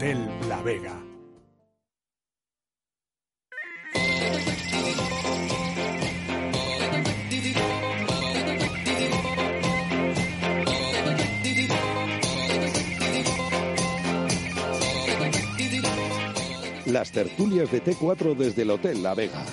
Hotel La Vega. Las tertulias de T4 desde el Hotel La Vega.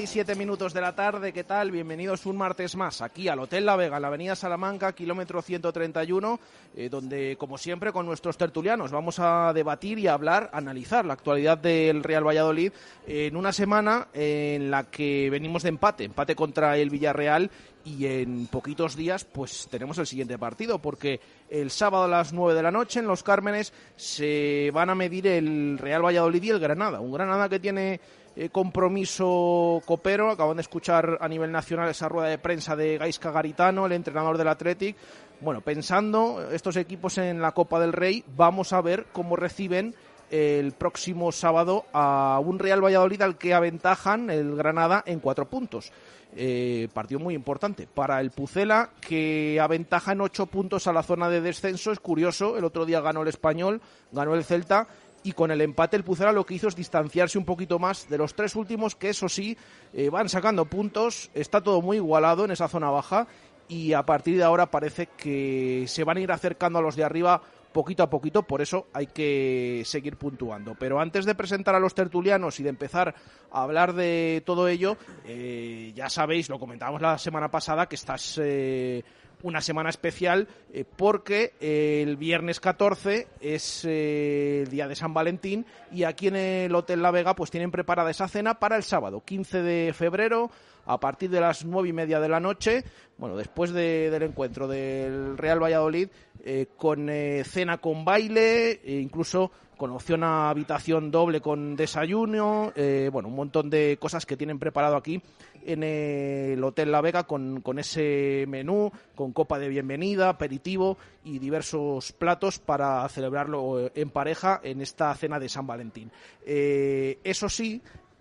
Siete y siete minutos de la tarde, ¿qué tal? Bienvenidos un martes más aquí al Hotel La Vega, en la Avenida Salamanca, kilómetro 131, eh, donde, como siempre, con nuestros tertulianos vamos a debatir y a hablar, analizar la actualidad del Real Valladolid en una semana en la que venimos de empate, empate contra el Villarreal y en poquitos días pues tenemos el siguiente partido porque el sábado a las 9 de la noche en Los Cármenes se van a medir el Real Valladolid y el Granada, un Granada que tiene eh, compromiso copero. Acaban de escuchar a nivel nacional esa rueda de prensa de Gaisca Garitano, el entrenador del Athletic. Bueno, pensando estos equipos en la Copa del Rey, vamos a ver cómo reciben el próximo sábado a un Real Valladolid al que aventajan el Granada en cuatro puntos. Eh, partido muy importante para el Pucela que aventaja en ocho puntos a la zona de descenso. Es curioso, el otro día ganó el Español, ganó el Celta y con el empate el Pucela lo que hizo es distanciarse un poquito más de los tres últimos que eso sí eh, van sacando puntos, está todo muy igualado en esa zona baja y a partir de ahora parece que se van a ir acercando a los de arriba poquito a poquito, por eso hay que seguir puntuando. Pero antes de presentar a los tertulianos y de empezar a hablar de todo ello, eh, ya sabéis, lo comentábamos la semana pasada, que estás eh, una semana especial eh, porque eh, el viernes 14 es eh, el día de San Valentín y aquí en el Hotel La Vega pues tienen preparada esa cena para el sábado 15 de febrero a partir de las nueve y media de la noche, bueno, después de- del encuentro del Real Valladolid, eh, con eh, cena con baile, e incluso con opción a habitación doble con desayuno, eh, bueno, un montón de cosas que tienen preparado aquí en el Hotel La Vega con, ese menú, con copa de bienvenida, aperitivo y diversos platos para celebrarlo en pareja en esta cena de San Valentín. Eso sí,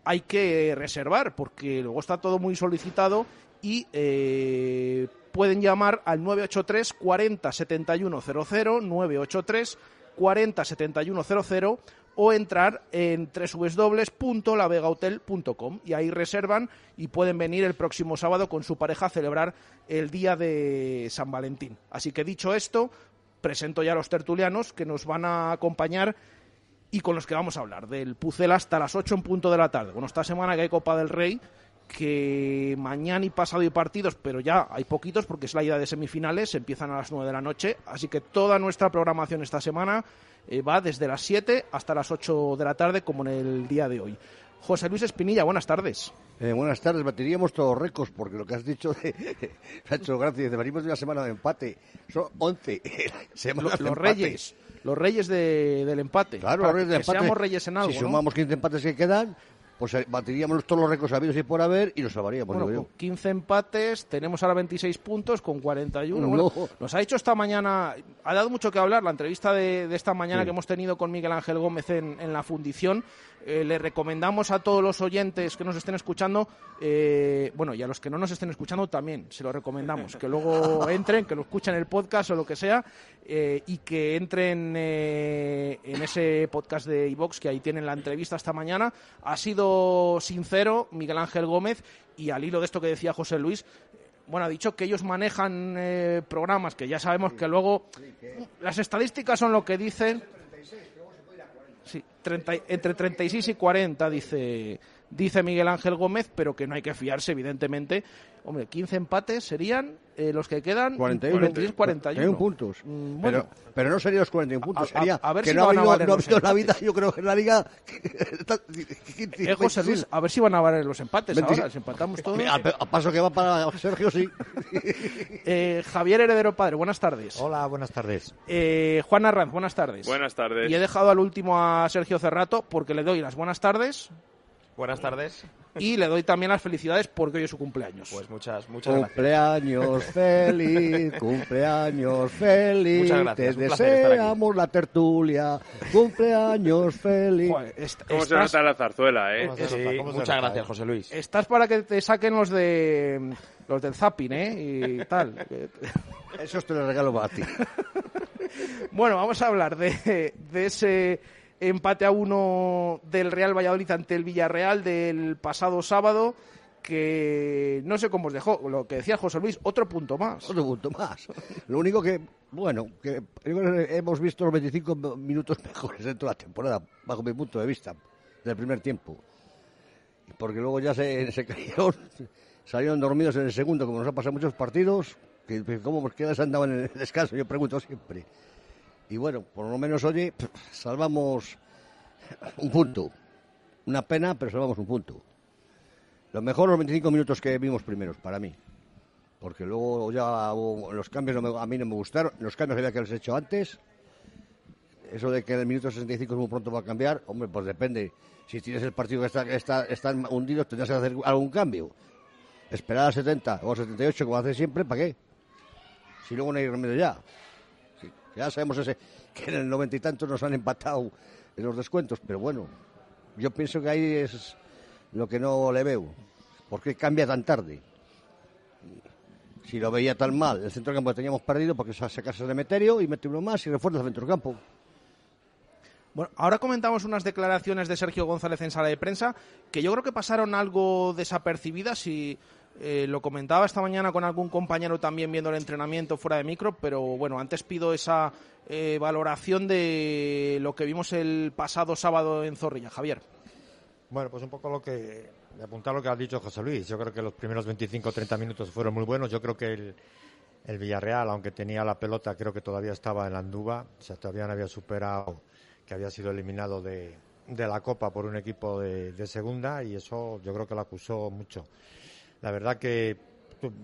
hay que reservar porque luego está todo muy solicitado y eh, pueden llamar al 983 40 71 00 983 40 71 00 o entrar en www.lavegahotel.com y ahí reservan y pueden venir el próximo sábado con su pareja a celebrar el día de San Valentín. Así que dicho esto, presento ya a los tertulianos que nos van a acompañar y con los que vamos a hablar del Pucel hasta las 8 en punto de la tarde. Bueno, esta semana que hay Copa del Rey, que mañana y pasado hay partidos, pero ya hay poquitos porque es la ida de semifinales, empiezan a las 9 de la noche, así que toda nuestra programación esta semana eh, va desde las 7 hasta las 8 de la tarde, como en el día de hoy. José Luis Espinilla, buenas tardes. Eh, buenas tardes, batiríamos todos récords, porque lo que has dicho de, hecho gracia, dice, venimos de una semana de empate, son 11 Lo- semanas de los empate. reyes, los reyes de- del empate. Claro, los reyes de que empate. seamos reyes en algo, Si ¿no? sumamos 15 empates que quedan, pues eh, batiríamos todos los récords habidos y por haber y nos salvaríamos, Bueno, digo con 15 empates, tenemos ahora 26 puntos con 41. No. Bueno, nos ha hecho esta mañana, ha dado mucho que hablar la entrevista de, de esta mañana Sí. que hemos tenido con Miguel Ángel Gómez en, en la fundición. Eh, le recomendamos a todos los oyentes que nos estén escuchando, eh, bueno, y a los que no nos estén escuchando también, se lo recomendamos, que luego entren, que lo escuchen el podcast o lo que sea, eh, y que entren eh, en ese podcast de iVox que ahí tienen la entrevista esta mañana. Ha sido sincero Miguel Ángel Gómez y al hilo de esto que decía José Luis, bueno, ha dicho que ellos manejan eh, programas que ya sabemos que luego las estadísticas son lo que dicen. Sí, 30 y- entre 36 y 40 dice dice Miguel Ángel Gómez, pero que no hay que fiarse evidentemente. Hombre, 15 empates serían eh, los que quedan 41, 46 41 puntos. Mm, bueno. pero, pero no serían los 41 puntos, A- a- sería a ver que si no ha van a habido, valer no ha los habido en la empates. vida, yo creo que en la liga... Eh, José Luis, a ver si van a valer los empates 26. ahora, si empatamos todos. A, a paso que va para Sergio, sí. Eh, Javier Heredero Padre, buenas tardes. Hola, buenas tardes. Eh, Juan Arranz, buenas tardes. Buenas tardes. Y he dejado al último a Sergio Cerrato porque le doy las buenas tardes. Buenas tardes. Y le doy también las felicidades porque hoy es su cumpleaños. Pues muchas, muchas gracias. Cumpleaños feliz, cumpleaños feliz. Muchas gracias, Te deseamos la tertulia. Cumpleaños feliz. Joder, est- ¿Cómo se nota la zarzuela, eh? ¿Cómo se Sí, nota? ¿Cómo se muchas gracias, eh? José Luis. estás para que te saquen los de los del zapping, ¿eh? Y tal. Eso te lo regalo para ti. Bueno, vamos a hablar de, de ese empate a uno del Real Valladolid ante el Villarreal del pasado sábado, que no sé cómo os dejó, lo que decía José Luis, otro punto más. Otro punto más. Lo único que, bueno, que hemos visto los 25 minutos mejores de toda la temporada, bajo mi punto de vista, del primer tiempo. Porque luego ya se, se cayeron, salieron dormidos en el segundo, como nos ha pasado muchos partidos, que, que cómo quedas andaban en el descanso, yo pregunto siempre. Y bueno, por lo menos, pff, salvamos un punto. Una pena, pero salvamos un punto. Lo mejor los 25 minutos que vimos primeros, para mí porque luego ya los cambios a mí no me gustaron, los cambios había que haberlos hecho antes. Eso de que el minuto 65 es muy pronto va a cambiar, hombre, pues depende. Si tienes el partido que está, está, están hundidos, tendrás que hacer algún cambio. Esperar a 70 o a 78, como hace siempre, ¿para qué? Si luego no hay remedio ya. Ya sabemos ese, que en el noventa y tantos nos han empatado en los descuentos, pero bueno, yo pienso que ahí es lo que no le veo. ¿Por qué cambia tan tarde? si lo veía tan mal, el centro campo que teníamos perdido porque se sacase de Meterio y mete uno más y refuerza el centro campo. Bueno, ahora comentamos unas declaraciones de Sergio González en sala de prensa que yo creo que pasaron algo desapercibidas y eh, lo comentaba esta mañana con algún compañero también viendo el entrenamiento fuera de micro, pero bueno, antes pido esa eh, valoración de lo que vimos el pasado sábado en Zorrilla. Javier. Bueno, pues un poco lo que apuntar lo que ha dicho José Luis. Yo creo que los primeros 25 o 30 minutos fueron muy buenos. Yo creo que el, el Villarreal, aunque tenía la pelota, creo que todavía estaba en la anduba. O sea, todavía no había superado que había sido eliminado de, de la Copa por un equipo de, de segunda y eso yo creo que lo acusó mucho. La verdad que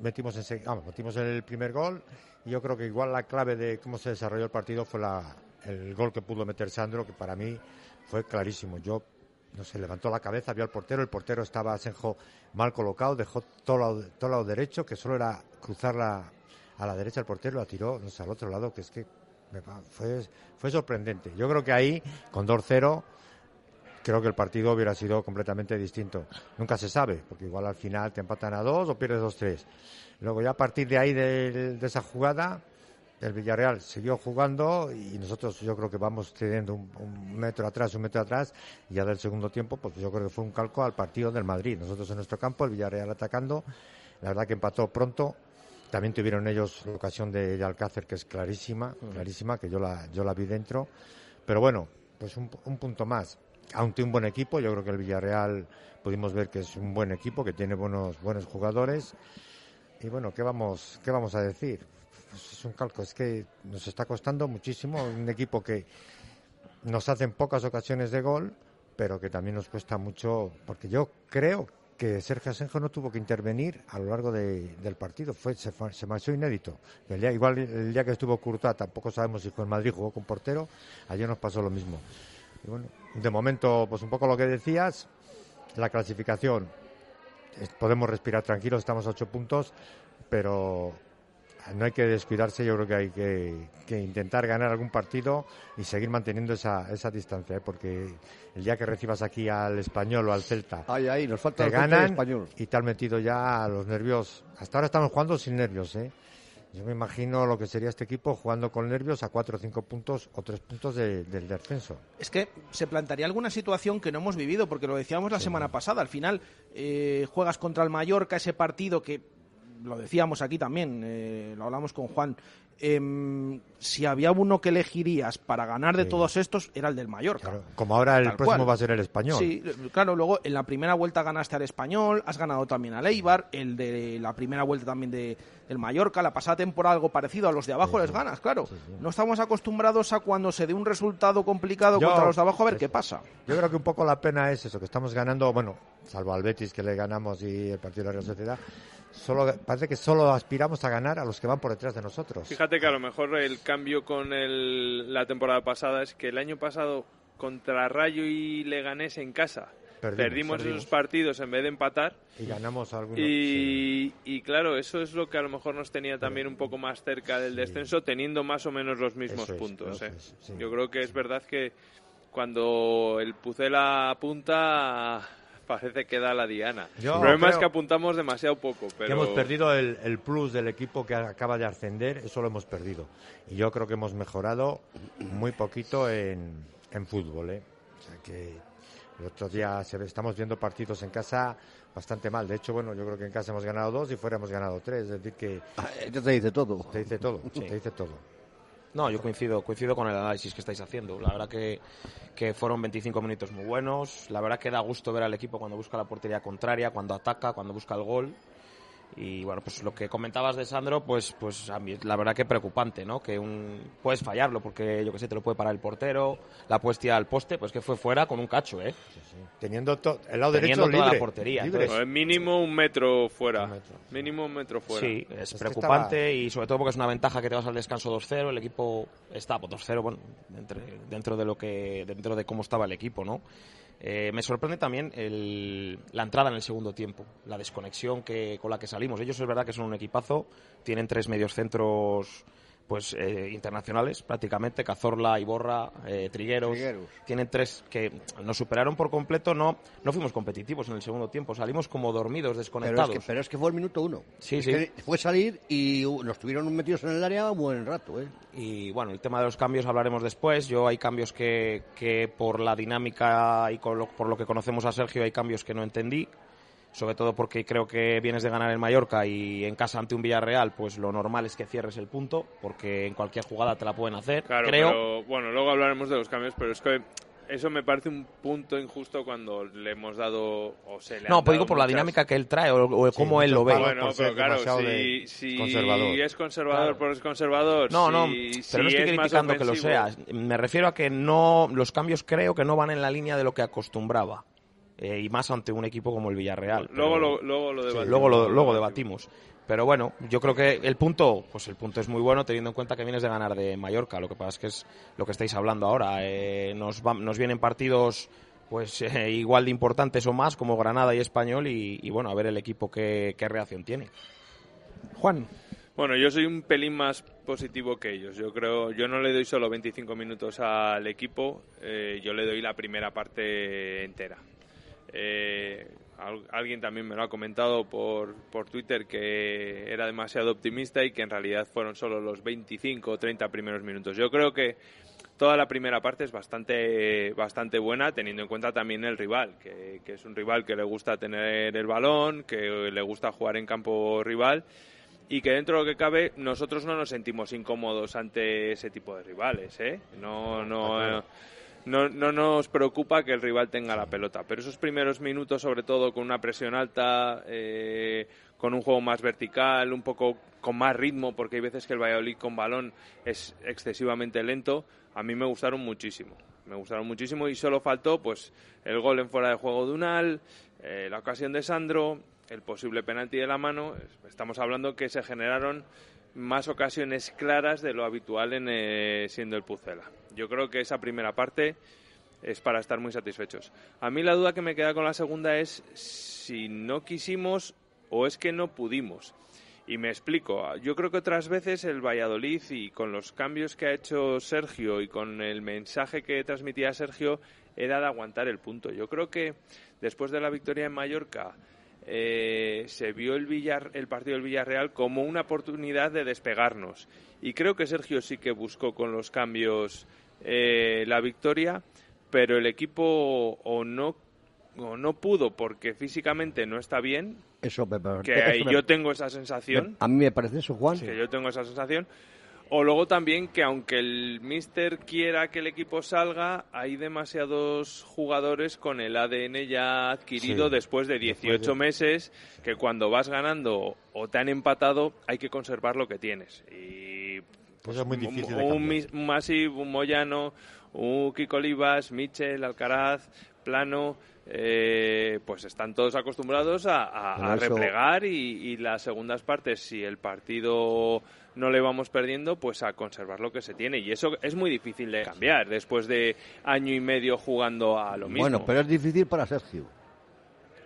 metimos, en, se- vamos, metimos el primer gol y yo creo que igual la clave de cómo se desarrolló el partido fue la, el gol que pudo meter Sandro, que para mí fue clarísimo. Yo no sé, levantó la cabeza, vio al portero, el portero estaba Asenjo mal colocado, dejó todo lado, todo lado derecho, que solo era cruzarla a la derecha el portero, la tiró al otro lado, que es que fue, fue sorprendente. Yo creo que ahí, con 2-0, creo que el partido hubiera sido completamente distinto. Nunca se sabe, porque igual al final te empatan a dos o pierdes 2-3. Luego ya a partir de ahí, de, de esa jugada, el Villarreal siguió jugando y nosotros yo creo que vamos cediendo un, un metro atrás, un metro atrás y ya del segundo tiempo, pues yo creo que fue un calco al partido del Madrid. Nosotros en nuestro campo, el Villarreal atacando, la verdad que empató pronto. También tuvieron ellos la ocasión de, de Alcácer, que es clarísima, clarísima, que yo la, yo la vi dentro. Pero bueno, pues un, un punto más. Aunque un buen equipo, yo creo que el Villarreal pudimos ver que es un buen equipo, que tiene buenos, buenos jugadores. Y bueno, ¿qué vamos, qué vamos a decir? Pues es un calco, es que nos está costando muchísimo. Un equipo que nos hace en pocas ocasiones de gol, pero que también nos cuesta mucho, porque yo creo que Sergio Asenjo no tuvo que intervenir a lo largo de- del partido, fue se, se marchó inédito. El día, igual el día que estuvo Courtois, tampoco sabemos si en Madrid, jugó con portero, ayer nos pasó lo mismo. Y bueno, de momento, pues un poco lo que decías, la clasificación, podemos respirar tranquilos, estamos a ocho puntos, pero no hay que descuidarse, yo creo que hay que, que intentar ganar algún partido y seguir manteniendo esa, esa distancia, ¿eh? porque el día que recibas aquí al español o al Celta, nos falta te ganan español. y te han metido ya a los nervios. Hasta ahora estamos jugando sin nervios, ¿eh? Yo me imagino lo que sería este equipo jugando con nervios a cuatro o cinco puntos o tres puntos de- del descenso. Es que se plantearía alguna situación que no hemos vivido, porque lo decíamos la semana pasada. Al final, eh, juegas contra el Mallorca, ese partido que lo decíamos aquí también, eh, lo hablamos con Juan. em, si había uno que elegirías para ganar de Sí. todos estos, era el del Mallorca. Claro, como ahora el Tal próximo cual. va a ser el español. Sí, claro, luego en la primera vuelta ganaste al Español, has ganado también al Eibar, el de la primera vuelta también de, del Mallorca, la pasada temporada algo parecido a los de abajo les ganas, claro. No estamos acostumbrados a cuando se dé un resultado complicado Yo- contra los de abajo a ver eso. qué pasa. Yo creo que un poco la pena es eso, que estamos ganando, bueno, salvo al Betis que le ganamos y el partido de la Real Sociedad, solo, parece que solo aspiramos a ganar a los que van por detrás de nosotros. Fíjate que a lo mejor el cambio con el- la temporada pasada es que el año pasado contra Rayo y Leganés en casa Perdimos, esos partidos en vez de empatar. Y ganamos algunos. sí. Y, claro, eso es lo que a lo mejor nos tenía también un poco más cerca del descenso, teniendo más o menos los mismos es, puntos. ¿eh? es, sí. Yo creo que es verdad que cuando el Pucela apunta, parece que da la diana. Yo el problema es que apuntamos demasiado poco. Pero... Que hemos perdido el, el plus del equipo que acaba de ascender, eso lo hemos perdido. Y yo creo que hemos mejorado muy poquito en, en fútbol. ¿eh? O sea que el otro día se ve- estamos viendo partidos en casa bastante mal. De hecho, bueno, yo creo que en casa hemos ganado dos y fuera hemos ganado tres. Es decir, que Ah, te dice todo. te dice todo, te dice todo. No, yo coincido, coincido con el análisis que estáis haciendo. La verdad que, que fueron 25 minutos muy buenos. La verdad que da gusto ver al equipo cuando busca la portería contraria, cuando ataca, cuando busca el gol. Y bueno, pues lo que comentabas de Sandro, pues, pues a mí la verdad que preocupante, ¿no? Que un, puedes fallarlo porque yo que sé, te lo puede parar el portero, la puedes tirar al poste, pues que fue fuera con un cacho, ¿eh? Teniendo to- el lado Teniendo derecho toda la portería, libre. entonces- Bueno, mínimo un metro fuera. Un metro. Mínimo un metro fuera. Sí, es, preocupante y sobre todo porque es una ventaja que te vas al descanso 2-0, el equipo está pues, 2-0, bueno, dentro, dentro de lo que dentro de cómo estaba el equipo, ¿no? Eh, me sorprende también el- la entrada en el segundo tiempo, la desconexión que, con la que salimos. Ellos es verdad que son un equipazo, tienen tres medios centros pues eh, internacionales prácticamente, Cazorla, Iborra, eh, Trigueros, Trigueros. tienen tres que nos superaron por completo, no, no fuimos competitivos en el segundo tiempo, salimos como dormidos, Pero es, desconectados. que, pero es que fue el minuto uno. Sí, Es sí. que fue salir y nos tuvieron metidos en el área un buen rato, ¿eh? Y bueno, el tema de los cambios hablaremos después. Yo hay cambios que, que por la dinámica y con lo- por lo que conocemos a Sergio hay cambios que no entendí. Sobre todo porque creo que vienes de ganar en Mallorca y en casa ante un Villarreal, pues lo normal es que cierres el punto, porque en cualquier jugada te la pueden hacer. Claro, creo. pero bueno, luego hablaremos de los cambios, pero es que eso me parece un punto injusto cuando le hemos dado o se le No, pues digo por la dinámica que él trae o, o Sí, cómo él lo ve. Bueno, pero claro, si, de- si conservador. es conservador, Claro. pues es conservador. No, no, si- pero no estoy es criticando que lo sea. Me refiero a que no los cambios creo que no van en la línea de lo que acostumbraba. Eh, y más ante un equipo como el Villarreal. Luego Pero- lo, luego lo debatimos. luego lo, luego debatimos. Pero bueno, yo creo que el punto, pues el punto es muy bueno teniendo en cuenta que vienes de ganar de Mallorca. Lo que pasa es que es lo que estáis hablando ahora. Eh, nos, va- nos vienen partidos pues eh, igual de importantes o más como Granada y Español y, y bueno, a ver el equipo qué, qué reacción tiene. Juan, Bueno, yo soy un pelín más positivo que ellos. Yo creo, yo no le doy solo 25 minutos al equipo, eh, yo le doy la primera parte entera. Eh, al- alguien también me lo ha comentado por, por Twitter que era demasiado optimista y que en realidad fueron solo los 25 o 30 primeros minutos. Yo creo que toda la primera parte es bastante, bastante buena, teniendo en cuenta también el rival, que, que es un rival que le gusta tener el balón, que le gusta jugar en campo rival y que dentro de lo que cabe nosotros no nos sentimos incómodos ante ese tipo de rivales, ¿eh? No, no, eh, no, no nos preocupa que el rival tenga la pelota, pero esos primeros minutos, sobre todo con una presión alta, eh, con un juego más vertical, un poco con más ritmo, porque hay veces que el Valladolid con balón es excesivamente lento, a mí me gustaron muchísimo. Me gustaron muchísimo y solo faltó pues el gol en fuera de juego de Unal, eh, la ocasión de Sandro, el posible penalti de la mano. Estamos hablando que se generaron más ocasiones claras de lo habitual en eh, siendo el Pucela. Yo creo que esa primera parte es para estar muy satisfechos. A mí la duda que me queda con la segunda es si no quisimos o es que no pudimos. Y me explico. Yo creo que otras veces el Valladolid y con los cambios que ha hecho Sergio y con el mensaje que transmitía Sergio era de aguantar el punto. Yo creo que después de la victoria en Mallorca eh, se vio el, Villar, el partido del Villarreal como una oportunidad de despegarnos. Y creo que Sergio sí que buscó con los cambios eh, la victoria, pero el equipo o no o no pudo porque físicamente no está bien, Eso me yo tengo esa sensación, A mí me parece eso, Juan. que yo tengo esa sensación. O luego también que aunque el míster quiera que el equipo salga, hay demasiados jugadores con el ADN ya adquirido Sí. después de 18 Después de- meses que cuando vas ganando o te han empatado hay que conservar lo que tienes. Y Eso es muy un- difícil un, un Masip, un Moyano, un Kiko Olivas, Michel, Alcaraz, plano, eh, pues están todos acostumbrados a, replegar y, y las segundas partes, si el partido no le vamos perdiendo, pues a conservar lo que se tiene. Y eso es muy difícil de cambiar después de año y medio jugando a lo mismo. Bueno, pero es difícil para Sergio.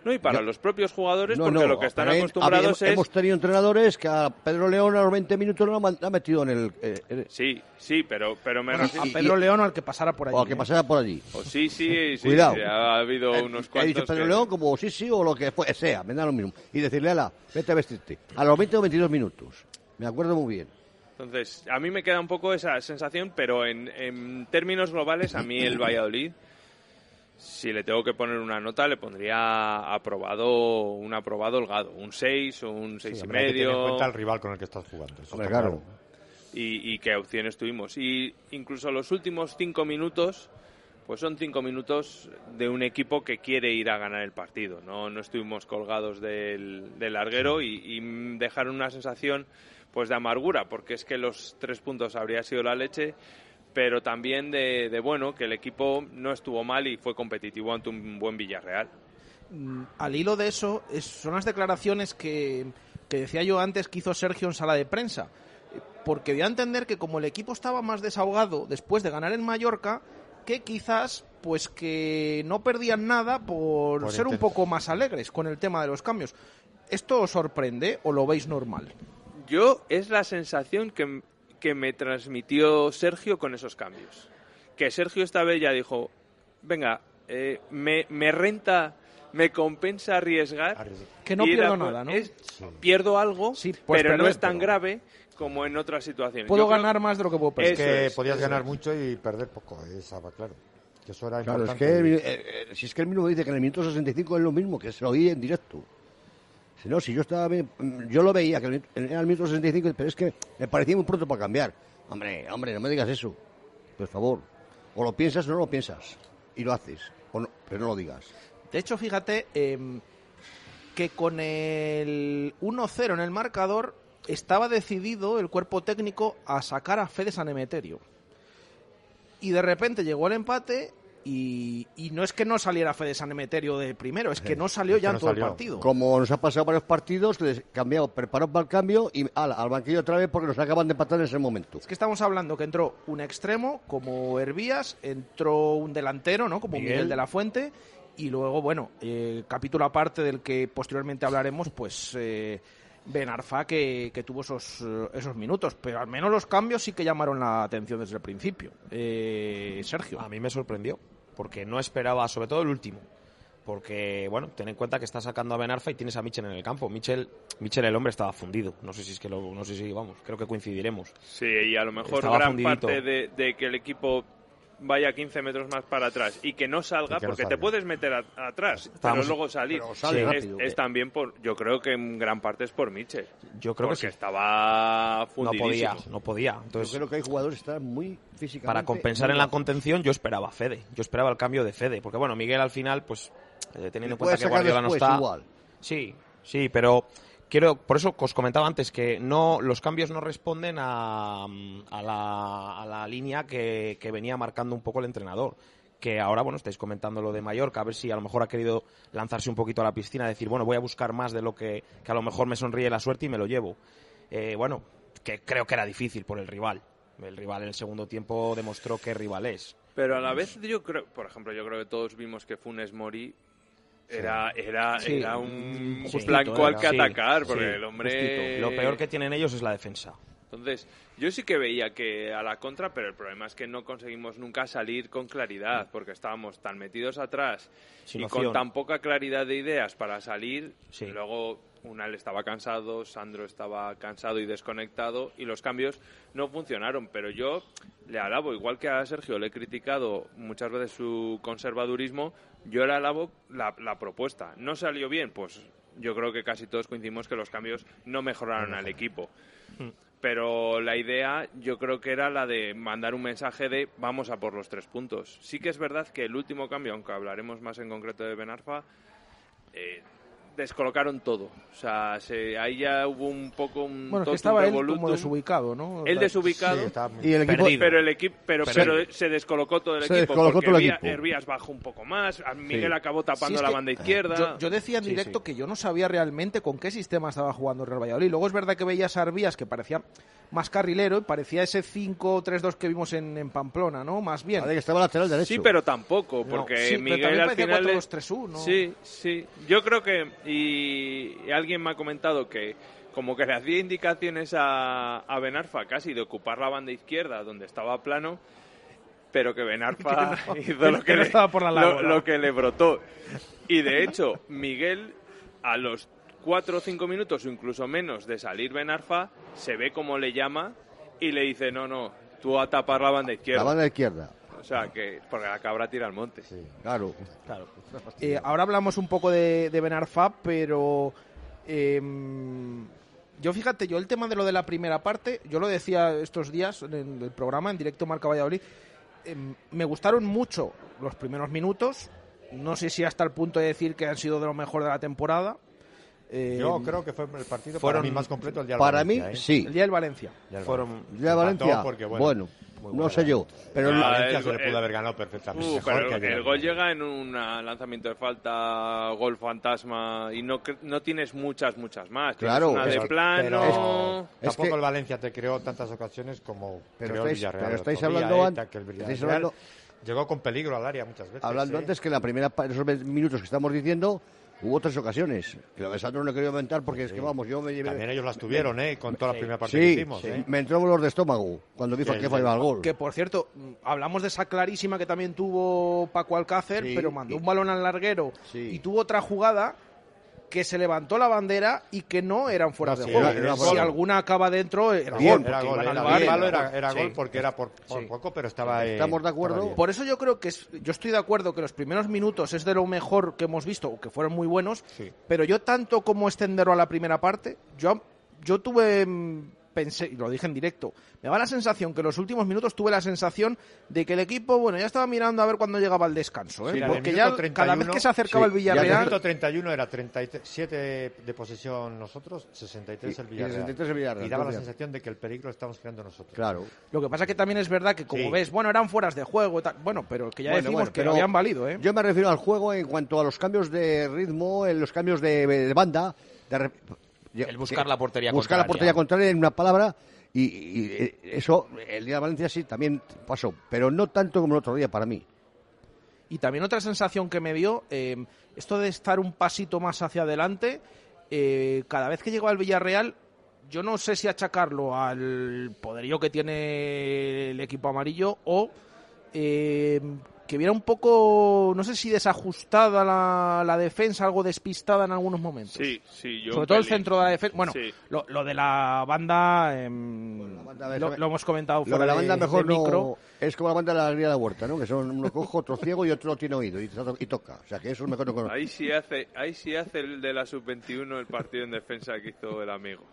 No, y para Yo- los propios jugadores, No, porque no, lo que están acostumbrados es... Hemos tenido entrenadores que a Pedro León a los 20 minutos lo ha, ha metido en el... eh, eh, Sí, sí, pero, pero me Bueno, refiero... a Pedro León o al que pasara por allí. o a que ¿eh? pasara por allí. Pues sí, sí, sí, Cuidado. sí, ha habido Eh, unos dicho cuantos Pedro que- León como sí, sí o lo que fue- sea, me da lo mismo. Y decirle, ala, vete a vestirte. A los 20 o 22 minutos. Me acuerdo muy bien. Entonces, a mí me queda un poco esa sensación, pero en, en términos globales, a mí el Valladolid, si le tengo que poner una nota, le pondría aprobado, un aprobado holgado, un 6 o un seis Sí, y tener en medio. cuenta el rival con el que estás jugando. eso claro. y, y qué opciones tuvimos. Y incluso los últimos cinco minutos, pues son cinco minutos de un equipo que quiere ir a ganar el partido. No, no estuvimos colgados del, del larguero y, y dejaron una sensación pues de amargura, porque es que los tres puntos habría sido la leche, pero también de, de bueno, que el equipo no estuvo mal y fue competitivo ante un buen Villarreal. Mm, al hilo de eso, es- son las declaraciones que, que decía yo antes que hizo Sergio en sala de prensa. Porque dio a entender que como el equipo estaba más desahogado después de ganar en Mallorca, que quizás pues que no perdían nada por, Por ser un poco más alegres con el tema de los cambios. ¿Esto os sorprende o lo veis normal? Yo es la sensación que, que me transmitió Sergio con esos cambios. Que Sergio esta vez ya dijo, venga, eh, me, me renta, me compensa arriesgar. Que no pierdo a- nada, ¿no? es- Pierdo algo, Sí, pero no es tan pero- grave como en otras situaciones. Puedo Yo creo- ganar más de lo que puedo Es perder. Eso que es, podías ganar es. mucho y perder poco, esa va claro. Que eso era Claro, es importante. que el mi- eh, eh, si es que el mismo dice que en el minuto 65 es lo mismo, que se lo oí en directo. No, si yo estaba bien- mm, yo lo veía que era el minuto 65, pero es que me parecía muy pronto para cambiar. Hombre, hombre, no me digas eso. Por favor. O lo piensas o no lo piensas. Y lo haces. O no, pero no lo digas. De hecho, fíjate em, que con el 1-0 en el marcador estaba decidido el cuerpo técnico a sacar a Fede San Emeterio. Y de repente llegó el empate y, y no es que no saliera Fede San Emeterio de primero, es que no salió que ya no en todo el salió. partido. Como nos ha pasado varios partidos, les cambiado, preparó para el cambio y ala, al banquillo otra vez porque nos acaban de empatar en ese momento. Es que estamos hablando que entró un extremo como Hervías, entró un delantero, ¿no? Como Miguel, Miguel. de la Fuente, y luego, bueno, eh, capítulo aparte del que posteriormente hablaremos, pues eh, Ben Arfa que, que tuvo esos, esos minutos, pero al menos los cambios sí que llamaron la atención desde el principio. Eh, Sergio. A mí me sorprendió, porque no esperaba, sobre todo el último. Porque, bueno, ten en cuenta que está sacando a Ben Arfa y tienes a Michel en el campo. Michel, Michel el hombre estaba fundido. No sé si es que lo, no sé si, vamos, creo que coincidiremos. Sí, y a lo mejor Estaba gran fundidito. parte de, de que el equipo vaya 15 metros más para atrás y que no salga, que no porque te salga. puedes meter a- atrás, Estábamos- pero luego salir. pero sale es, rápido. es también por, yo creo que en gran parte es por Michel. Yo creo que porque sí. estaba No fundidísimo. podía, no podía. Yo Entonces, creo que hay jugadores que están muy físicamente... para compensar en la contención, yo esperaba a Fede. Yo esperaba el cambio de Fede. Porque, bueno, Miguel al final, pues, eh, teniendo en cuenta que Guardiola no está. igual. Sí, sí, pero quiero, por eso os comentaba antes que no, los cambios no responden a, a la, a la línea que, que venía marcando un poco el entrenador. Que ahora, bueno, estáis comentando lo de Mallorca, a ver si a lo mejor ha querido lanzarse un poquito a la piscina, decir, bueno, voy a buscar más de lo que, que a lo mejor me sonríe la suerte y me lo llevo. Eh, bueno, que creo que era difícil por el rival. El rival en el segundo tiempo demostró qué rival es. Pero a la vez yo creo, por ejemplo, yo creo que todos vimos que Funes Mori era, era, Sí, era un justito blanco al que Sí, atacar, porque sí, el hombre... Lo peor que tienen ellos es la defensa. Entonces, yo sí que veía que a la contra, pero el problema es que no conseguimos nunca salir con claridad, porque estábamos tan metidos atrás Sin y opción. con tan poca claridad de ideas para salir. Sí. Luego, Unal estaba cansado, Sandro estaba cansado y desconectado, y los cambios no funcionaron. Pero yo le alabo, igual que a Sergio le he criticado muchas veces su conservadurismo, yo le alabo la, la propuesta. ¿No salió bien? Pues yo creo que casi todos coincidimos que los cambios no mejoraron al equipo pero la idea yo creo que era la de mandar un mensaje de vamos a por los tres puntos. Sí que es verdad que el último cambio, aunque hablaremos más en concreto de Benarfa, eh, descolocaron todo. O sea, se- ahí ya hubo un poco un Bueno, es que estaba él como desubicado, ¿no? Él desubicado. Sí, Y el equipo, Perdido. Pero el equipo, pero, pero se descolocó todo el Se equipo. descolocó porque todo el equipo. Hervías bajó un poco más. a Miguel Sí. acabó tapando Sí, la que banda izquierda. Yo, yo decía en directo sí. que yo no sabía realmente con qué sistema estaba jugando el Real Valladolid. Luego es verdad que veías a Arbías que parecía más carrilero y parecía ese 5-3-2 que vimos en, en Pamplona, ¿no? Más bien. Vale, que estaba lateral derecho. Sí, pero tampoco, porque Sí, pero Miguel también al parecía final. 4-2-3-1. Sí, sí. Yo creo que. Y, y alguien me ha comentado que. Como que le hacía indicaciones a, a Benarfa casi de ocupar la banda izquierda donde estaba plano, pero que Benarfa hizo que lo no que, le, estaba por la lo- lo que le brotó. Y de hecho, Miguel, a los cuatro o cinco minutos o incluso menos de salir Benarfa, se ve como le llama y le dice: No, no, tú a tapar la banda izquierda. La banda izquierda. O sea, que porque la cabra tira al monte. Claro. Eh, ahora hablamos un poco de, de Ben Arfa, pero em, yo fíjate, yo el tema de lo de la primera parte, yo lo decía estos días en el programa, en directo Marca Valladolid, em, me gustaron mucho los primeros minutos, no sé si hasta el punto de decir que han sido de lo mejor de la temporada. Eh, Yo creo que fue el partido fueron- para mí más completo el día del Para mí, Valencia, ¿eh? sí. El día del Valencia. Ya el Fueron Valencia. Ya Valencia, porque, bueno, no buena. sé yo. Pero El Ah, Valencia el- se le pudo haber ganado perfectamente. Uh, mejor pero que el, gol llega en un lanzamiento de falta, gol fantasma y no, no tienes muchas, muchas más. Claro, una de plano. Pero Es tampoco que- el Valencia te creó tantas ocasiones como Pero creó el estáis- Villarreal. pero estáis hablando an- Que el estáis Villarreal hablando- Llegó con peligro al área muchas veces. hablando ¿eh? antes que en la primera pa- esos 20 minutos que estamos diciendo hubo tres ocasiones. Que lo de Sandro no he querido inventar porque es que vamos, yo me llevé. También ellos las tuvieron, ¿eh? Con toda la primera parte que Sí, hicimos, ¿eh? me entró dolor de estómago cuando vi Sí, que sí. fallaba el gol. Que por cierto, hablamos de esa clarísima que también tuvo Paco Alcácer, Sí, pero mandó y- un balón al larguero Sí. y tuvo otra jugada que se levantó la bandera y que no eran fuera No, de sí, juego. era- era si gol. alguna acaba dentro, era Bien, gol. Era gol, era, gol. era Sí. gol porque era por, por Sí. poco, pero estaba ¿Estamos de acuerdo? Por eso yo creo que es, yo estoy de acuerdo que los primeros minutos es de lo mejor que hemos visto, o que fueron muy buenos, Sí. pero yo tanto como extenderlo a la primera parte, yo, yo tuve, pensé, y lo dije en directo, me da la sensación que en los últimos minutos tuve la sensación de que el equipo, bueno, ya estaba mirando a ver cuándo llegaba el descanso, ¿eh? Sí, el porque ya cada 31, vez que se acercaba sí, el Y Villarreal, minuto 31 era 37 de posesión nosotros, 63 el Y- y Villarreal. 63 el Villarreal, Y daba la sensación de que el peligro lo estamos creando nosotros. Claro. lo que pasa que también es verdad que como Sí. ves, bueno, eran fueras de juego, y tal, bueno, pero que ya Bueno, decimos bueno, que pero habían valido, ¿eh? Yo me refiero al juego en cuanto a los cambios de ritmo, en los cambios de, de banda. de El buscar la portería Buscar la portería contraria en una palabra. Y, y, eh, eso, el día de Valencia sí, también pasó. Pero no tanto como el otro día para mí. Y también otra sensación que me dio, eh, esto de estar un pasito más hacia adelante, eh, cada vez que llegó al Villarreal, yo no sé si achacarlo al poderío que tiene el equipo amarillo o eh, que viera un poco, no sé si desajustada la, la defensa, algo despistada en algunos momentos. Sí, sí, yo. Sobre todo el centro de la defensa. Bueno, Sí. lo, lo de la banda, em, la banda de- lo, lo hemos comentado Lo de la banda de- mejor de micro. no. Es como la banda de la alegría de la huerta, ¿no? Que son uno cojo, otro ciego y otro tiene oído y, y toca. O sea que eso es mejor no conocer. Ahí sí hace, ahí sí hace el de la sub-21 el partido en defensa que hizo el amigo.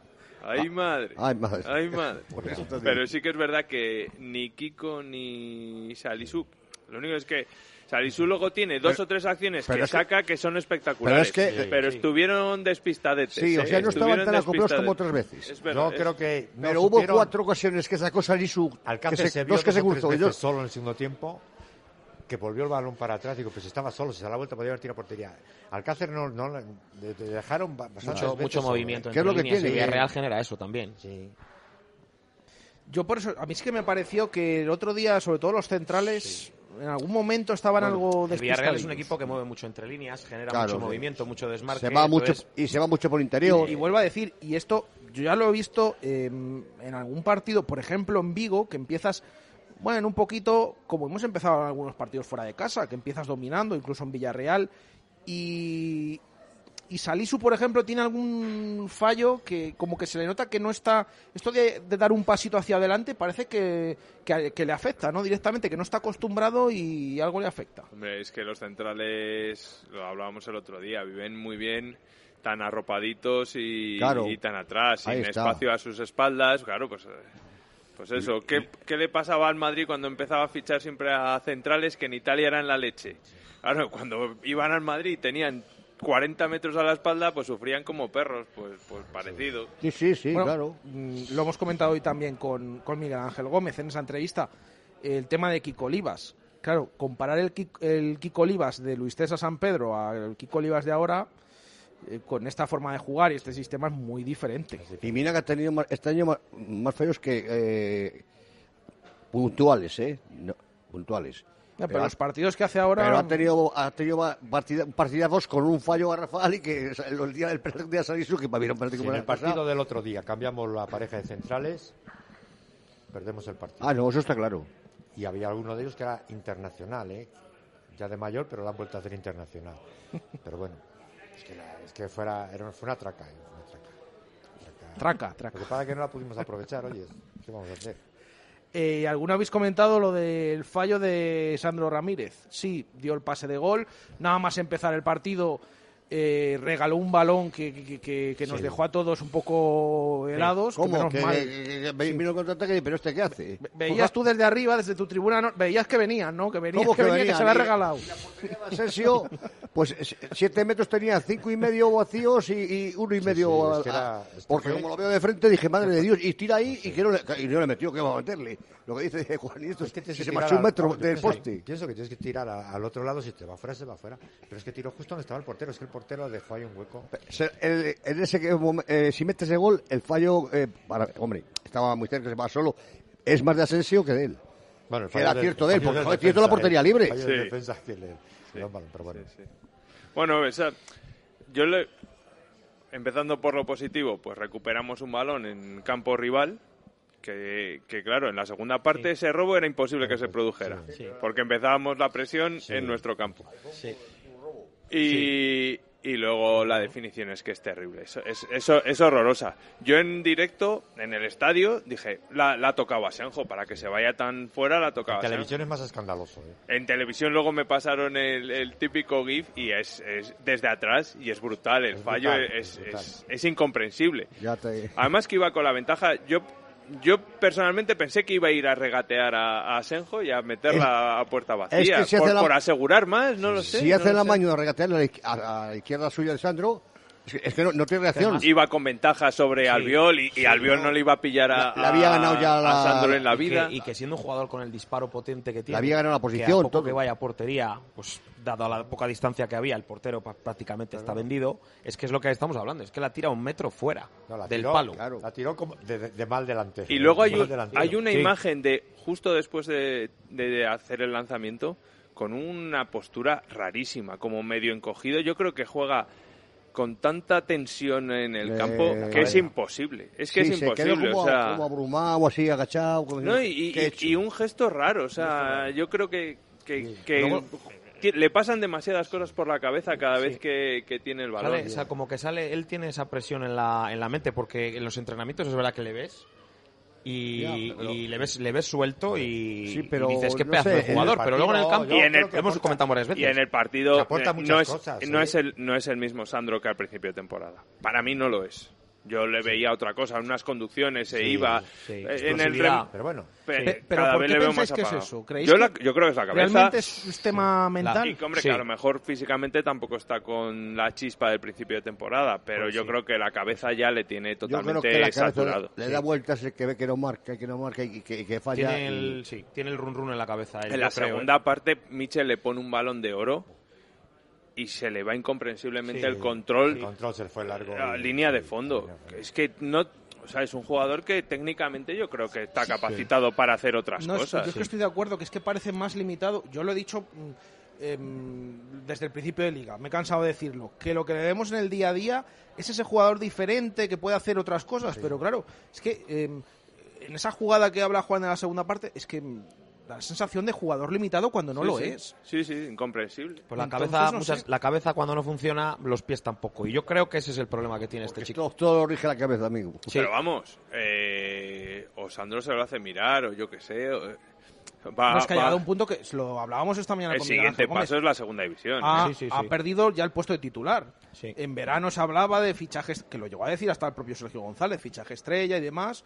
Ay, madre. Ay, madre. Ay, madre. Pero sí que es verdad que ni Kiko ni Salisu. Lo único es que Salisu luego tiene dos Pero- o tres acciones que es que- saca que son espectaculares. pero es que- pero Sí. estuvieron despistadetes. Sí, o ¿eh? sea, no estaban Estuvieron tan acoplados como otras veces. Es verdad, Yo es- creo que no Pero hubo cuatro ocasiones que sacó Salisu. que Alcácer se, vio dos que se dos. solo en el segundo tiempo que volvió el balón para atrás digo pues estaba solo si se da la vuelta podía haber tirado a portería Alcácer no, no le dejaron Mucho, mucho movimiento ¿eh? ¿Qué es lo que tiene? Villarreal genera eso también. sí Yo por eso, a mí sí que me pareció que el otro día, sobre todo los centrales, en algún momento estaban algo El Villarreal es un equipo que mueve mucho entre líneas, genera Claro, mucho sí. movimiento, mucho desmarque. Se va mucho entonces, y se va mucho por interior. Y, y vuelvo a decir, y esto yo ya lo he visto eh, en algún partido, por ejemplo en Vigo, que empiezas, bueno, un poquito como hemos empezado en algunos partidos fuera de casa, que empiezas dominando, incluso en Villarreal, y, y Salisu, por ejemplo, tiene algún fallo que como que se le nota que no está, esto de, de dar un pasito hacia adelante parece que, que, que le afecta, ¿no? Directamente, que no está acostumbrado y algo le afecta. Hombre, es que los centrales, lo hablábamos el otro día, viven muy bien tan arropaditos y, Claro. y tan atrás, Ahí sin está. espacio a sus espaldas. Claro, pues, eh, pues eso. ¿Qué, qué le pasaba al Madrid cuando empezaba a fichar siempre a centrales que en Italia eran la leche? Claro, cuando iban al Madrid tenían 40 metros a la espalda, pues sufrían como perros, pues, pues parecido. Sí, sí, sí, Bueno, claro. mm, Lo hemos comentado hoy también con, con Miguel Ángel Gómez en esa entrevista. El tema de Kiko Olivas. Claro, comparar el, Kik- el Kiko Olivas de Luis César San Pedro al Kiko Olivas de ahora, eh, con esta forma de jugar y este sistema es muy diferente. Y mira que ha tenido más- este año más, más fallos que eh, puntuales, ¿eh? No, puntuales. Pero ha- los partidos que hace ahora. pero ha tenido, ha tenido partida, partidazos con un fallo garrafal y que el, el día del el día de Salisu, que para mí era un partido Si como en el pasado. partido del otro día cambiamos la pareja de centrales, perdemos el partido. Ah, no, eso está claro. Y había alguno de ellos que era internacional, ¿eh? ya de mayor, pero lo han vuelto a hacer internacional. Pero bueno, es que, la- es que fuera, era, fue una traca. ¿eh? Una traca. Traca. Traca, traca. Lo que pasa es que no la pudimos aprovechar, oye, ¿qué vamos a hacer? Eh, ¿Alguno habéis comentado lo del fallo de Sandro Ramírez? Sí, dio el pase de gol. Nada más empezar el partido, eh, regaló un balón que, que- que- que nos Sí. dejó a todos un poco helados. que ¿Cómo? menos Que, mal. que- que- que ve- vino el contraataque, pero ¿este qué hace? Ve- Veías tú desde arriba, desde tu tribuna, no- veías que venían, ¿no? Que venías ¿Cómo que, que venía, que venían? se había Y- regalado. Asensio, pues s- siete metros tenía cinco y medio vacíos y, y uno y medio. sí, es que a- era- a- esto porque fue- como lo veo de frente dije, madre de Dios, y tira ahí y, que no le, y no le metió, que va a meterle. Lo que dice Juan y esto Es que que se marchó un metro del pienso- poste. Pienso que tienes que tirar al otro lado, si te va fuera, se va fuera. Pero es que tiró justo donde estaba el portero, es que el portero dejó ahí un hueco. El- en ese eh, si mete ese gol, el fallo, eh, para- hombre, estaba muy cerca, se va solo, es más de Asensio que de él. Bueno, el Que era cierto de él, fallo porque, tiene toda la portería ¿eh? libre. Sí. defensa que le- bueno. Yo le, empezando por lo positivo, pues recuperamos un balón en campo rival. Que, que, claro, en la segunda parte ese robo era imposible que se produjera, Sí. porque empezábamos la presión en nuestro campo. Sí. Y, y luego la definición es que es terrible, es, es, eso- es horrorosa. Yo en directo, en el estadio, dije, la, la ha tocado a Senjo, para que se vaya tan fuera la ha tocado En televisión es más escandaloso. ¿eh? En televisión luego me pasaron el, el típico GIF y es, es desde atrás y es brutal, el Es fallo brutal, es, es brutal. es incomprensible. Ya te... Además que iba con la ventaja, yo yo personalmente pensé que iba a ir a regatear a, a Senjo y a meterla a puerta vacía, es que si por, la- por asegurar más, no lo sé. si no hace la sé. maña de regatearle a la, a la izquierda suya de Sandro, es que, que no, no tiene reacción. Iba con ventaja sobre Albiol y, y Albiol no le iba a pillar a, La- la había ganado ya a la- Sandro en la Y que- vida. Y que, siendo un jugador con el disparo potente que tiene. había ganado la que posición, a poco todo. que vaya a portería, pues dado la poca distancia que había, el portero prácticamente está vendido. Es que es lo que estamos hablando, es que la tira un metro fuera No, la del tiró, palo. claro. La tiró como de, de- de mal delantero. Y luego hay, un- una Sí. imagen de justo después de, de hacer el lanzamiento con una postura rarísima, como medio encogido. Yo creo que juega con tanta tensión en el Eh, campo que es imposible. Es que Sí, es se imposible. como, o sea, como abrumado, así agachado. como no, y, un gesto raro. O sea, yo creo que, que, que Luego- ti- le pasan demasiadas cosas por la cabeza cada vez que, que tiene el balón. Sale- o sea, como que sale, él tiene esa presión en la, en la mente, porque en los entrenamientos es verdad que le ves y, Ya, pero- y le ves le ves suelto y, Sí, pero y dices qué no pedazo sé, de jugador, pero luego en el campo Y en el- creo que hemos aporta- comentado varias veces. Y en el partido eh, muchas no, es, cosas, no, ¿eh? es el, no es el mismo Sandro que al principio de temporada. Para mí no lo es. Yo le veía otra cosa, unas conducciones, se Sí, iba. sí, eh, en el rem- Pero bueno, pero cada ¿por vez qué le veo pensáis más que es apagado. eso? ¿Creéis Yo, que la- yo creo que es la cabeza. ¿Realmente es un tema mental? Y que, hombre, Sí. que a lo mejor físicamente tampoco está con la chispa del principio de temporada, pero Pues yo sí. creo que la cabeza ya le tiene Yo creo totalmente la saturado. le da vueltas el que ve que no marca y que no marca y que, y que falla. Tiene y- el, sí, tiene el run run en la cabeza. él, En la creo, segunda ¿eh? parte, Michel le pone un balón de oro y se le va incomprensiblemente Sí, el control el control se le fue largo. la y- línea de fondo. Es que no, o sea, es un jugador que técnicamente yo creo que está capacitado para hacer otras No, cosas. yo es que estoy de acuerdo que es que parece más limitado. Yo lo he dicho em, desde el principio de liga, me he cansado de decirlo, que lo que le vemos en el día a día es ese jugador diferente que puede hacer otras cosas, pero claro, es que em, en esa jugada que habla Juan en la segunda parte, es que mm, da la sensación de jugador limitado cuando no Sí, lo sí. es. Sí, sí, incomprensible. Pues la Entonces, cabeza, no muchas- sé. la cabeza cuando no funciona, los pies tampoco. Y yo creo que ese es el problema que tiene este chico. todo, lo rige la cabeza, amigo. Sí. Pero vamos, eh, o Sandro se lo hace mirar, o yo qué sé. o- eh, va- No, es que ha llegado a un punto que lo hablábamos esta mañana el con Miguel siguiente Gómez. paso es la segunda división. ha, Sí, sí, ha perdido ya el puesto de titular. Sí. En verano se hablaba de fichajes, que lo llegó a decir hasta el propio Sergio González, fichaje estrella y demás.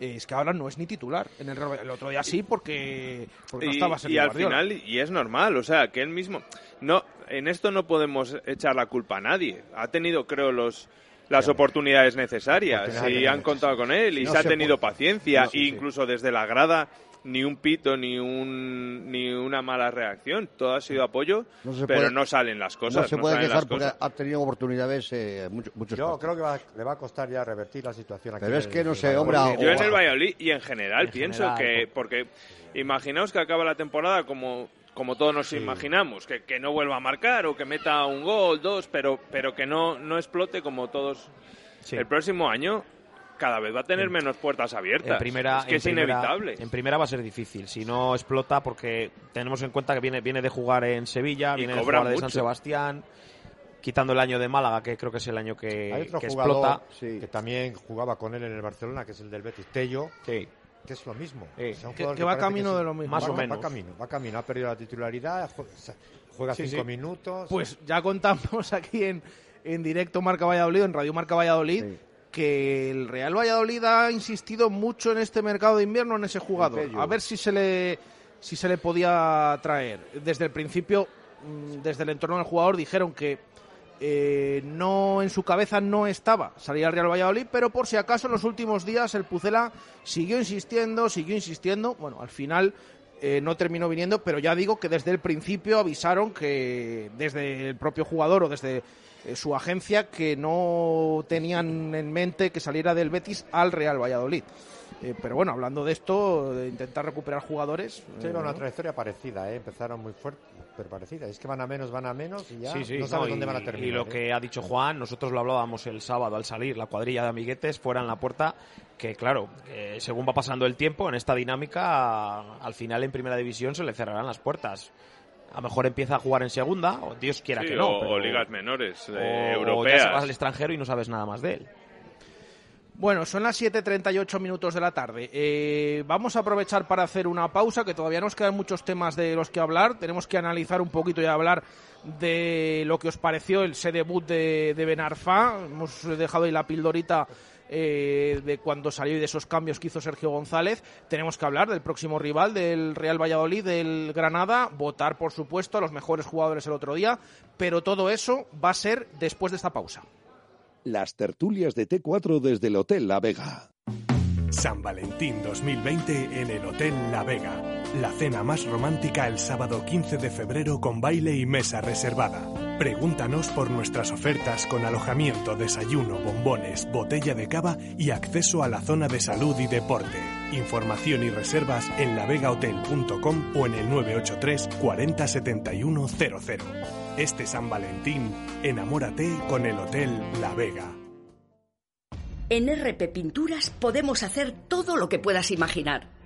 Es que ahora no es ni titular. En el, el otro día sí, porque, porque no y, estaba y Sergio al Guardiola. final y es normal o sea que él mismo no en esto no podemos echar la culpa a nadie ha tenido creo los las oportunidades necesarias Oportunidades y han necesarias. contado con él y No se ha tenido puede. paciencia No, sí, e sí. incluso desde la grada ni un pito ni un ni una mala reacción todo ha sido apoyo No se pero puede- no salen las cosas no se puede salen quejar porque cosas. ha tenido oportunidades eh, mucho- muchos Yo partidos. creo que va- le va a costar ya revertir la situación aquí. Pero es en- que no sé, hombre, Yo en el Valladolid y en general En pienso general, que, po- porque imaginaos que acaba la temporada como, como todos nos imaginamos, que, que no vuelva a marcar o que meta un gol, dos, pero, pero que no, no explote como todos. Sí. El próximo año cada vez va a tener menos puertas abiertas. En primera, es que en es primera- inevitable. En primera va a ser difícil. Si no explota, porque tenemos en cuenta que viene, viene de jugar en Sevilla, Y viene de cobra jugar de San mucho. Sebastián, quitando el año de Málaga, que creo que es el año Hay que, otro que jugador explota. sí. que también jugaba con él en el Barcelona, que es el del Betis, Tello, Sí. que es lo mismo. Sí. O sea, un Que- va camino es- de lo mismo. Más va- o menos. Va camino, va camino. Ha perdido la titularidad, juega, cinco sí. minutos. Pues ya contamos aquí en, en directo Marca Valladolid, en Radio Marca Valladolid, Sí. Que el Real Valladolid ha insistido mucho en este mercado de invierno en ese jugador. A ver si se le si se le podía traer. Desde el principio, mm, desde el entorno del jugador dijeron que eh, no en su cabeza no estaba salir al Real Valladolid, pero por si acaso en los últimos días el Pucela siguió insistiendo, siguió insistiendo. Bueno, al final eh, no terminó viniendo, pero ya digo que desde el principio avisaron que desde el propio jugador o desde eh, su agencia que no tenían en mente que saliera del Betis al Real Valladolid. Eh, pero bueno, hablando de esto, de intentar recuperar jugadores. Sí, eh, era una trayectoria parecida, ¿eh? empezaron muy fuerte, pero parecida. Es que van a menos, van a menos y ya Sí, sí, no sabes no, dónde y, van a terminar. y lo ¿eh? que ha dicho Juan, nosotros lo hablábamos el sábado al salir, la cuadrilla de amiguetes fuera en la puerta, que claro, según va pasando el tiempo en esta dinámica, al final en primera división se le cerrarán las puertas. A lo mejor empieza a jugar en segunda, o Dios quiera Sí, que no. o, pero- o ligas menores, eh, o- o ya europeas. se vas al extranjero y no sabes nada más de él. Bueno, son las 7.38 minutos de la tarde. Eh, vamos a aprovechar para hacer una pausa, que todavía nos quedan muchos temas de los que hablar. Tenemos que analizar un poquito y hablar de lo que os pareció el se debut de, de Ben Arfa. Hemos dejado ahí la pildorita eh, de cuando salió y de esos cambios que hizo Sergio González. Tenemos que hablar del próximo rival del Real Valladolid, del Granada. Votar, por supuesto, a los mejores jugadores el otro día. Pero todo eso va a ser después de esta pausa. Las tertulias de T4 desde el Hotel La Vega. San Valentín 2020 en el Hotel La Vega. La cena más romántica el sábado 15 de febrero con baile y mesa reservada. Pregúntanos por nuestras ofertas con alojamiento, desayuno, bombones, botella de cava y acceso a la zona de salud y deporte. Información y reservas en lavegahotel.com o en el 983 40 71 00. Este San Valentín, enamórate con el Hotel La Vega. En RP Pinturas podemos hacer todo lo que puedas imaginar.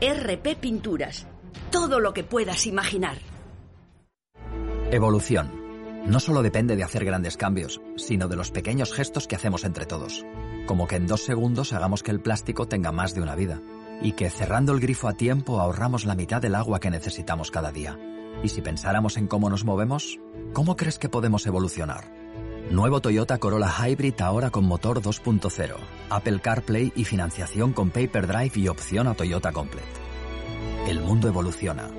RP Pinturas. Todo lo que puedas imaginar. Evolución. No solo depende de hacer grandes cambios, sino de los pequeños gestos que hacemos entre todos. Como que en dos segundos hagamos que el plástico tenga más de una vida. Y que cerrando el grifo a tiempo ahorramos la mitad del agua que necesitamos cada día. Y si pensáramos en cómo nos movemos, ¿cómo crees que podemos evolucionar? Nuevo Toyota Corolla Hybrid ahora con motor 2.0, Apple CarPlay y financiación con Paper Drive y opción a Toyota Complete. El mundo evoluciona.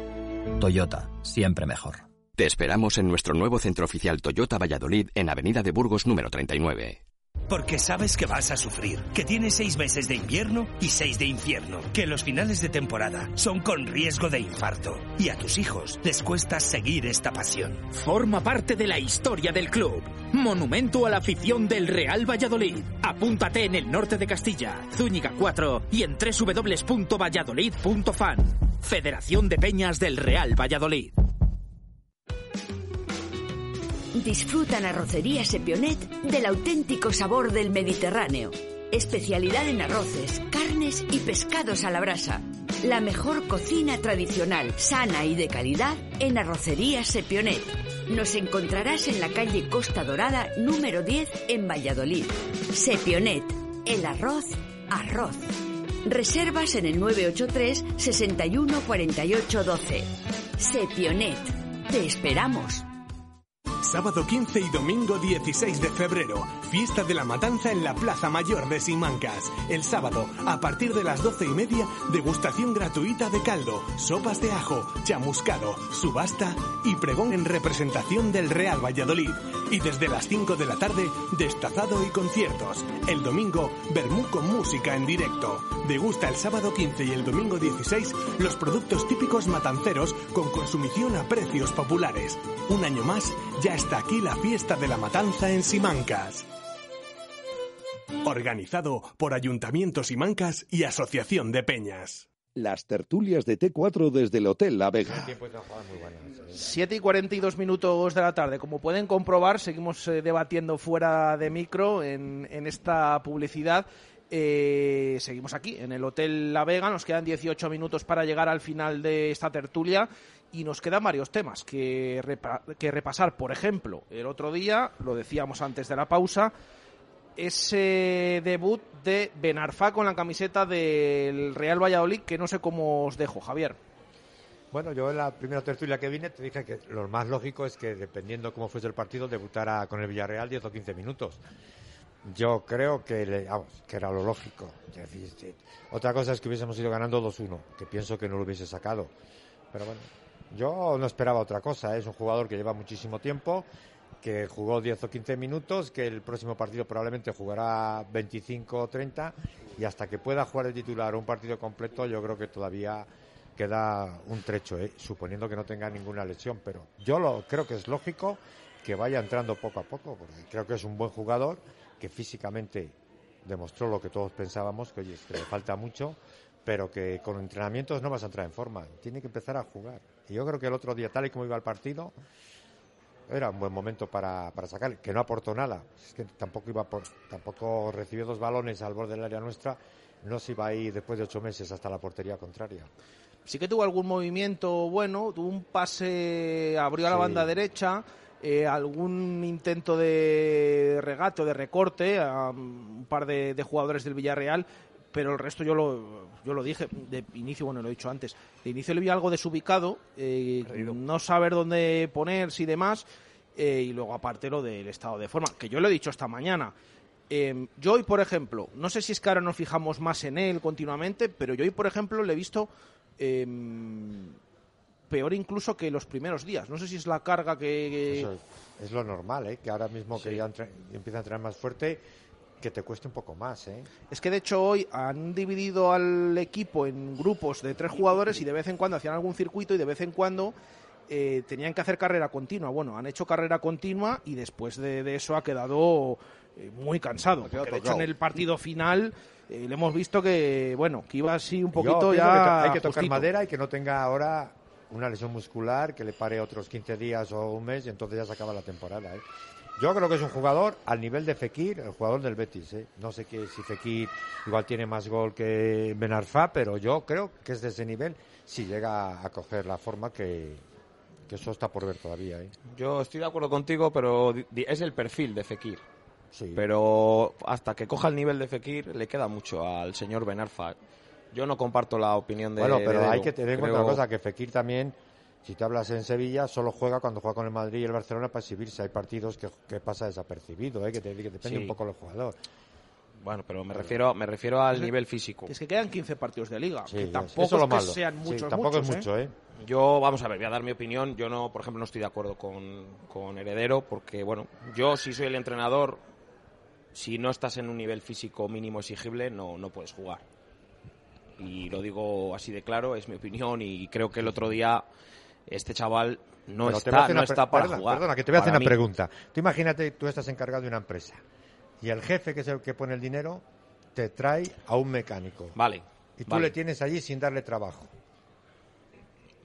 Toyota, siempre mejor. Te esperamos en nuestro nuevo centro oficial Toyota Valladolid en Avenida de Burgos número 39. Porque sabes que vas a sufrir, que tienes seis meses de invierno y seis de infierno, que los finales de temporada son con riesgo de infarto y a tus hijos les cuesta seguir esta pasión. Forma parte de la historia del club. Monumento a la afición del Real Valladolid. Apúntate en el norte de Castilla, Zúñiga 4 y en www.valladolid.fan. Federación de Peñas del Real Valladolid. Disfruta en Arrocería Sepionet del auténtico sabor del Mediterráneo. Especialidad en arroces, carnes carnes y pescados a la brasa. La mejor cocina tradicional, sana y de calidad en Arrocería Sepionet. Nos encontrarás en la calle Costa Dorada número 10 en Valladolid. Sepionet, el arroz, arroz. Reservas en el 983 61 48 12. Sepionet, te esperamos. Sábado 15 y domingo 16 de febrero, fiesta de la matanza en la Plaza Mayor de Simancas. El sábado, a partir de las 12 y media, degustación gratuita de caldo, sopas de ajo, chamuscado, subasta y pregón en representación del Real Valladolid. Y desde las 5 de la tarde, destazado y conciertos. El domingo, Bermú con música en directo. Degusta el sábado 15 y el domingo 16 los productos típicos matanceros con consumición a precios populares. Un año más, ya está aquí la fiesta de la matanza en Simancas. Organizado por Ayuntamiento Simancas y Asociación de Peñas. Las tertulias de T4 desde el Hotel La Vega. 7 y 42 minutos de la tarde. Como pueden comprobar, seguimos eh, debatiendo fuera de micro en, en esta publicidad. Eh, seguimos aquí, en el Hotel La Vega. Nos quedan 18 minutos para llegar al final de esta tertulia y nos quedan varios temas que, repa- que repasar. Por ejemplo, el otro día, lo decíamos antes de la pausa, ese debut de Benarfa con la camiseta del Real Valladolid, que no sé cómo os dejo, Javier. Bueno, yo en la primera tertulia que vine te dije que lo más lógico es que, dependiendo cómo fuese el partido, debutara con el Villarreal 10 o 15 minutos. Yo creo que, le- vamos, que era lo lógico. Otra cosa es que hubiésemos ido ganando 2-1, que pienso que no lo hubiese sacado. Pero bueno, yo no esperaba otra cosa. ¿eh? Es un jugador que lleva muchísimo tiempo, que jugó 10 o 15 minutos, que el próximo partido probablemente jugará 25 o 30, y hasta que pueda jugar el titular un partido completo, yo creo que todavía queda un trecho, ¿eh? suponiendo que no tenga ninguna lesión. Pero yo lo creo que es lógico que vaya entrando poco a poco, porque creo que es un buen jugador, que físicamente demostró lo que todos pensábamos, que oye, que le falta mucho, pero que con entrenamientos no vas a entrar en forma, tiene que empezar a jugar. Y yo creo que el otro día, tal y como iba el partido, era un buen momento para, para sacar, que no aportó nada, es que tampoco iba por, tampoco recibió dos balones al borde del área nuestra, no se iba a ir después de ocho meses hasta la portería contraria. Sí que tuvo algún movimiento bueno, tuvo un pase, abrió a la Sí. banda derecha, eh, algún intento de regate o de recorte a un par de, de jugadores del Villarreal, pero el resto yo lo, yo lo dije de inicio, bueno, lo he dicho antes, de inicio le vi algo desubicado, eh, no saber dónde ponerse y demás, eh, y luego aparte lo del estado de forma, que yo lo he dicho esta mañana. Eh, yo hoy, por ejemplo, no sé si es que ahora nos fijamos más en él continuamente, pero yo hoy, por ejemplo, le he visto eh, peor incluso que los primeros días. No sé si es la carga que... Eso es, es lo normal, ¿eh? que ahora mismo que ya entre- empieza a entrenar más fuerte, que te cueste un poco más. ¿eh? Es que de hecho hoy han dividido al equipo en grupos de tres jugadores y de vez en cuando hacían algún circuito y de vez en cuando eh, tenían que hacer carrera continua. Bueno, han hecho carrera continua y después de, de eso ha quedado eh, muy cansado. quedado de hecho en el partido final eh, le hemos visto que, bueno, que iba así un poquito ya... que hay que tocar justito. madera y que no tenga ahora una lesión muscular que le pare otros 15 días o un mes y entonces ya se acaba la temporada. ¿eh? Yo creo que es un jugador al nivel de Fekir, el jugador del Betis. ¿eh? No sé que si Fekir igual tiene más gol que Benarfa, pero yo creo que es de ese nivel si llega a coger la forma que, que eso está por ver todavía. ¿eh? Yo estoy de acuerdo contigo, pero es el perfil de Fekir. Sí. Pero hasta que coja el nivel de Fekir le queda mucho al señor Benarfa. Yo no comparto la opinión de Bueno, pero de hay que tener en cuenta una cosa, que Fekir también, si te hablas en Sevilla, solo juega cuando juega con el Madrid y el Barcelona para exhibirse. Hay partidos que, que pasa desapercibido, ¿eh? que, te- que depende Sí. un poco del jugador. Bueno, pero me refiero, me refiero al nivel físico. Es que quedan 15 partidos de liga. Sí, que tampoco eso es que malo. sean Sí, muchos, tampoco muchos, es mucho, ¿eh? Yo, vamos a ver, voy a dar mi opinión. Yo no, por ejemplo, no estoy de acuerdo con, con Heredero, porque, bueno, yo si soy el entrenador, si no estás en un nivel físico mínimo exigible, no, no puedes jugar. Y lo digo así de claro, es mi opinión, y creo que el otro día este chaval no Pero está, no está para perdona, jugar. Perdona, que te voy a hacer una mí. pregunta. Tú imagínate, tú estás encargado de una empresa y el jefe, que es el que pone el dinero, te trae a un mecánico. Vale. Y tú vale. le tienes allí sin darle trabajo.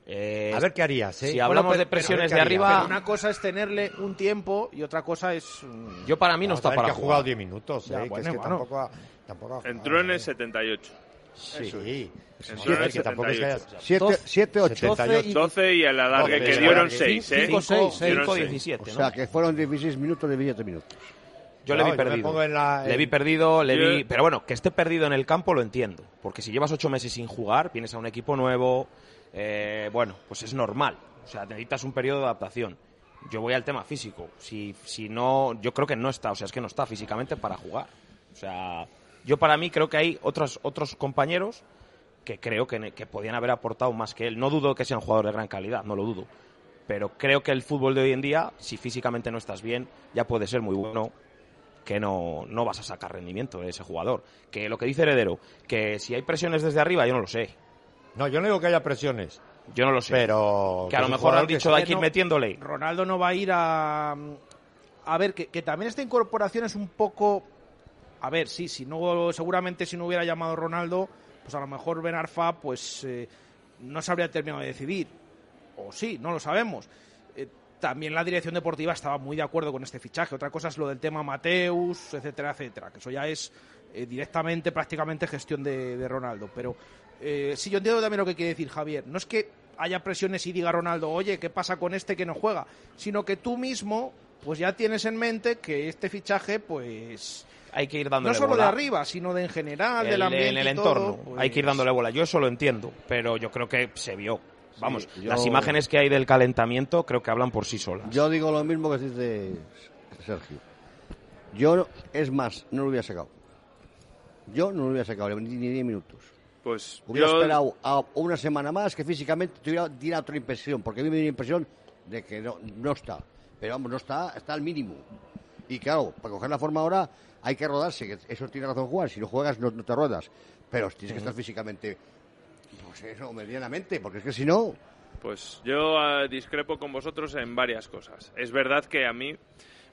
Eh, A ver qué harías, ¿eh? Si Bueno, hablamos pero- de presiones de arriba, Pero una cosa es tenerle un tiempo y otra cosa es... yo para mí no está para que ha jugar. jugado 10 minutos, ¿eh? Ya, que bueno, es que bueno. tampoco ha, tampoco ha jugado, Entró en el 78. Sí. Eso Sí. El que tampoco es que haya- 78. Siete, siete, ocho. 78. 12 y el alargue Doce, que dieron alargue. 6, ¿eh? Cinco, seis, seis. Dieron 5, seis. 17, O ¿no? sea, que fueron 16 minutos de 17 minutos. Yo Claro, le vi perdido. en la- Le vi en- perdido, le Yo- vi... Pero bueno, que esté perdido en el campo lo entiendo. Porque si llevas ocho meses sin jugar, vienes a un equipo nuevo, eh, bueno, pues es normal. O sea, necesitas un periodo de adaptación. Yo voy al tema físico. Si, si no, yo creo que no está, o sea, es que no está físicamente para jugar. O sea, yo para mí creo que hay otros, otros compañeros que creo que, que podían haber aportado más que él. No dudo que sea un jugador de gran calidad, no lo dudo. Pero creo que el fútbol de hoy en día, si físicamente no estás bien, ya puede ser muy bueno que no, no vas a sacar rendimiento de ese jugador. Que lo que dice Heredero, que si hay presiones desde arriba, yo no lo sé. No, yo no digo que haya presiones, Yo no lo sé. pero... que a lo mejor han dicho que ir no- metiéndole. Ronaldo no va a ir a. A ver, que, que también esta incorporación es un poco. A ver, sí, si no, seguramente si no hubiera llamado Ronaldo, pues a lo mejor Ben Arfa, pues eh, no se habría terminado de decidir. O sí, no lo sabemos. Eh, también la dirección deportiva estaba muy de acuerdo con este fichaje. Otra cosa es lo del tema Mateus, etcétera, etcétera. Que eso ya es eh, directamente, prácticamente gestión de, de Ronaldo. Pero sí, yo entiendo también lo que quiere decir Javier. No es que haya presiones y diga Ronaldo, oye, ¿qué pasa con este que no juega? Sino que tú mismo, pues ya tienes en mente que este fichaje, pues Hay que ir dándole no solo bola. de arriba, sino de en general, del El- ambiente en el y entorno. todo, pues- Hay que ir dándole bola. Yo eso lo entiendo, pero yo creo que se vio. Vamos, yo- las imágenes que hay del calentamiento creo que hablan por sí solas. Yo digo lo mismo que dice Sergio. Yo, no- es más, no lo hubiera sacado. Yo no lo hubiera sacado ni ni 10 minutos. Pues Hubiera yo- esperado a una semana más que físicamente tuviera diera otra impresión, porque a mí me dio la impresión de que no, no está. Pero vamos, no está, está al mínimo. Y claro, para coger la forma ahora hay que rodarse, que eso tiene razón Juan, si no juegas no, no te ruedas. Pero tienes que estar físicamente, pues eso, medianamente, porque es que si no... Pues yo ah, discrepo con vosotros en varias cosas. Es verdad que a mí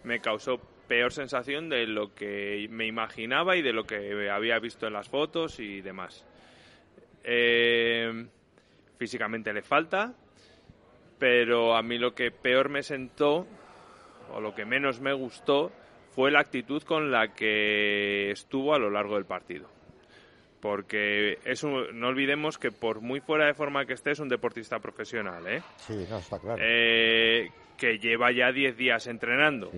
me causó peor sensación de lo que me imaginaba y de lo que había visto en las fotos y demás. Eh, físicamente le falta, pero a mí lo que peor me sentó, o lo que menos me gustó, fue la actitud con la que estuvo a lo largo del partido porque es un- no olvidemos que por muy fuera de forma que esté es un deportista profesional, ¿eh? Sí, no, está claro. Eh, que lleva ya 10 días entrenando.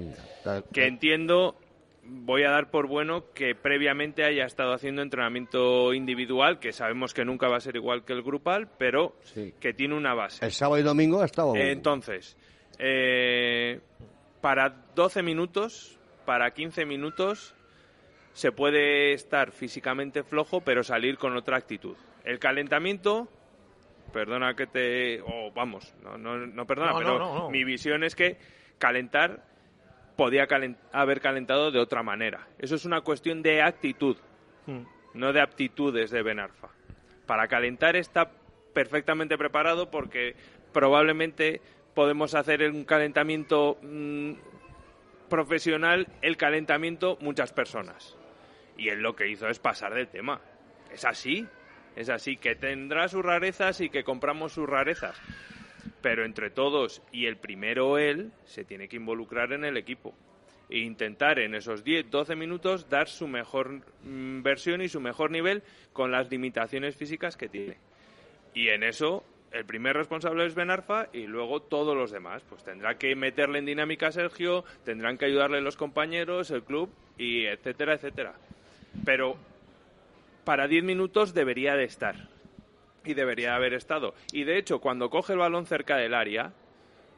Que entiendo, voy a dar por bueno que previamente haya estado haciendo entrenamiento individual, que sabemos que nunca va a ser igual que el grupal, pero Sí. que tiene una base. El sábado y domingo ha estado... Entonces, eh, para 12 minutos, para 15 minutos, se puede estar físicamente flojo, pero salir con otra actitud. El calentamiento, perdona que te... o vamos, no, no, no perdona, No, pero mi visión es que calentar podía haber calentado de otra manera. Eso es una cuestión de actitud, Hmm. no de aptitudes de Benarfa. Para calentar está perfectamente preparado porque probablemente podemos hacer un calentamiento mm, profesional, el calentamiento muchas personas. Y él lo que hizo es pasar del tema. Es así, es así, que tendrá sus rarezas y que compramos sus rarezas. Pero entre todos y el primero él, se tiene que involucrar en el equipo. E intentar en esos 10, 12 minutos dar su mejor mm, versión y su mejor nivel con las limitaciones físicas que tiene. Y en eso el primer responsable es Benarfa y luego todos los demás. Pues tendrá que meterle en dinámica a Sergio, tendrán que ayudarle los compañeros, el club, y etcétera, etcétera. Pero para 10 minutos debería de estar. Y debería haber estado. Y de hecho, cuando coge el balón cerca del área,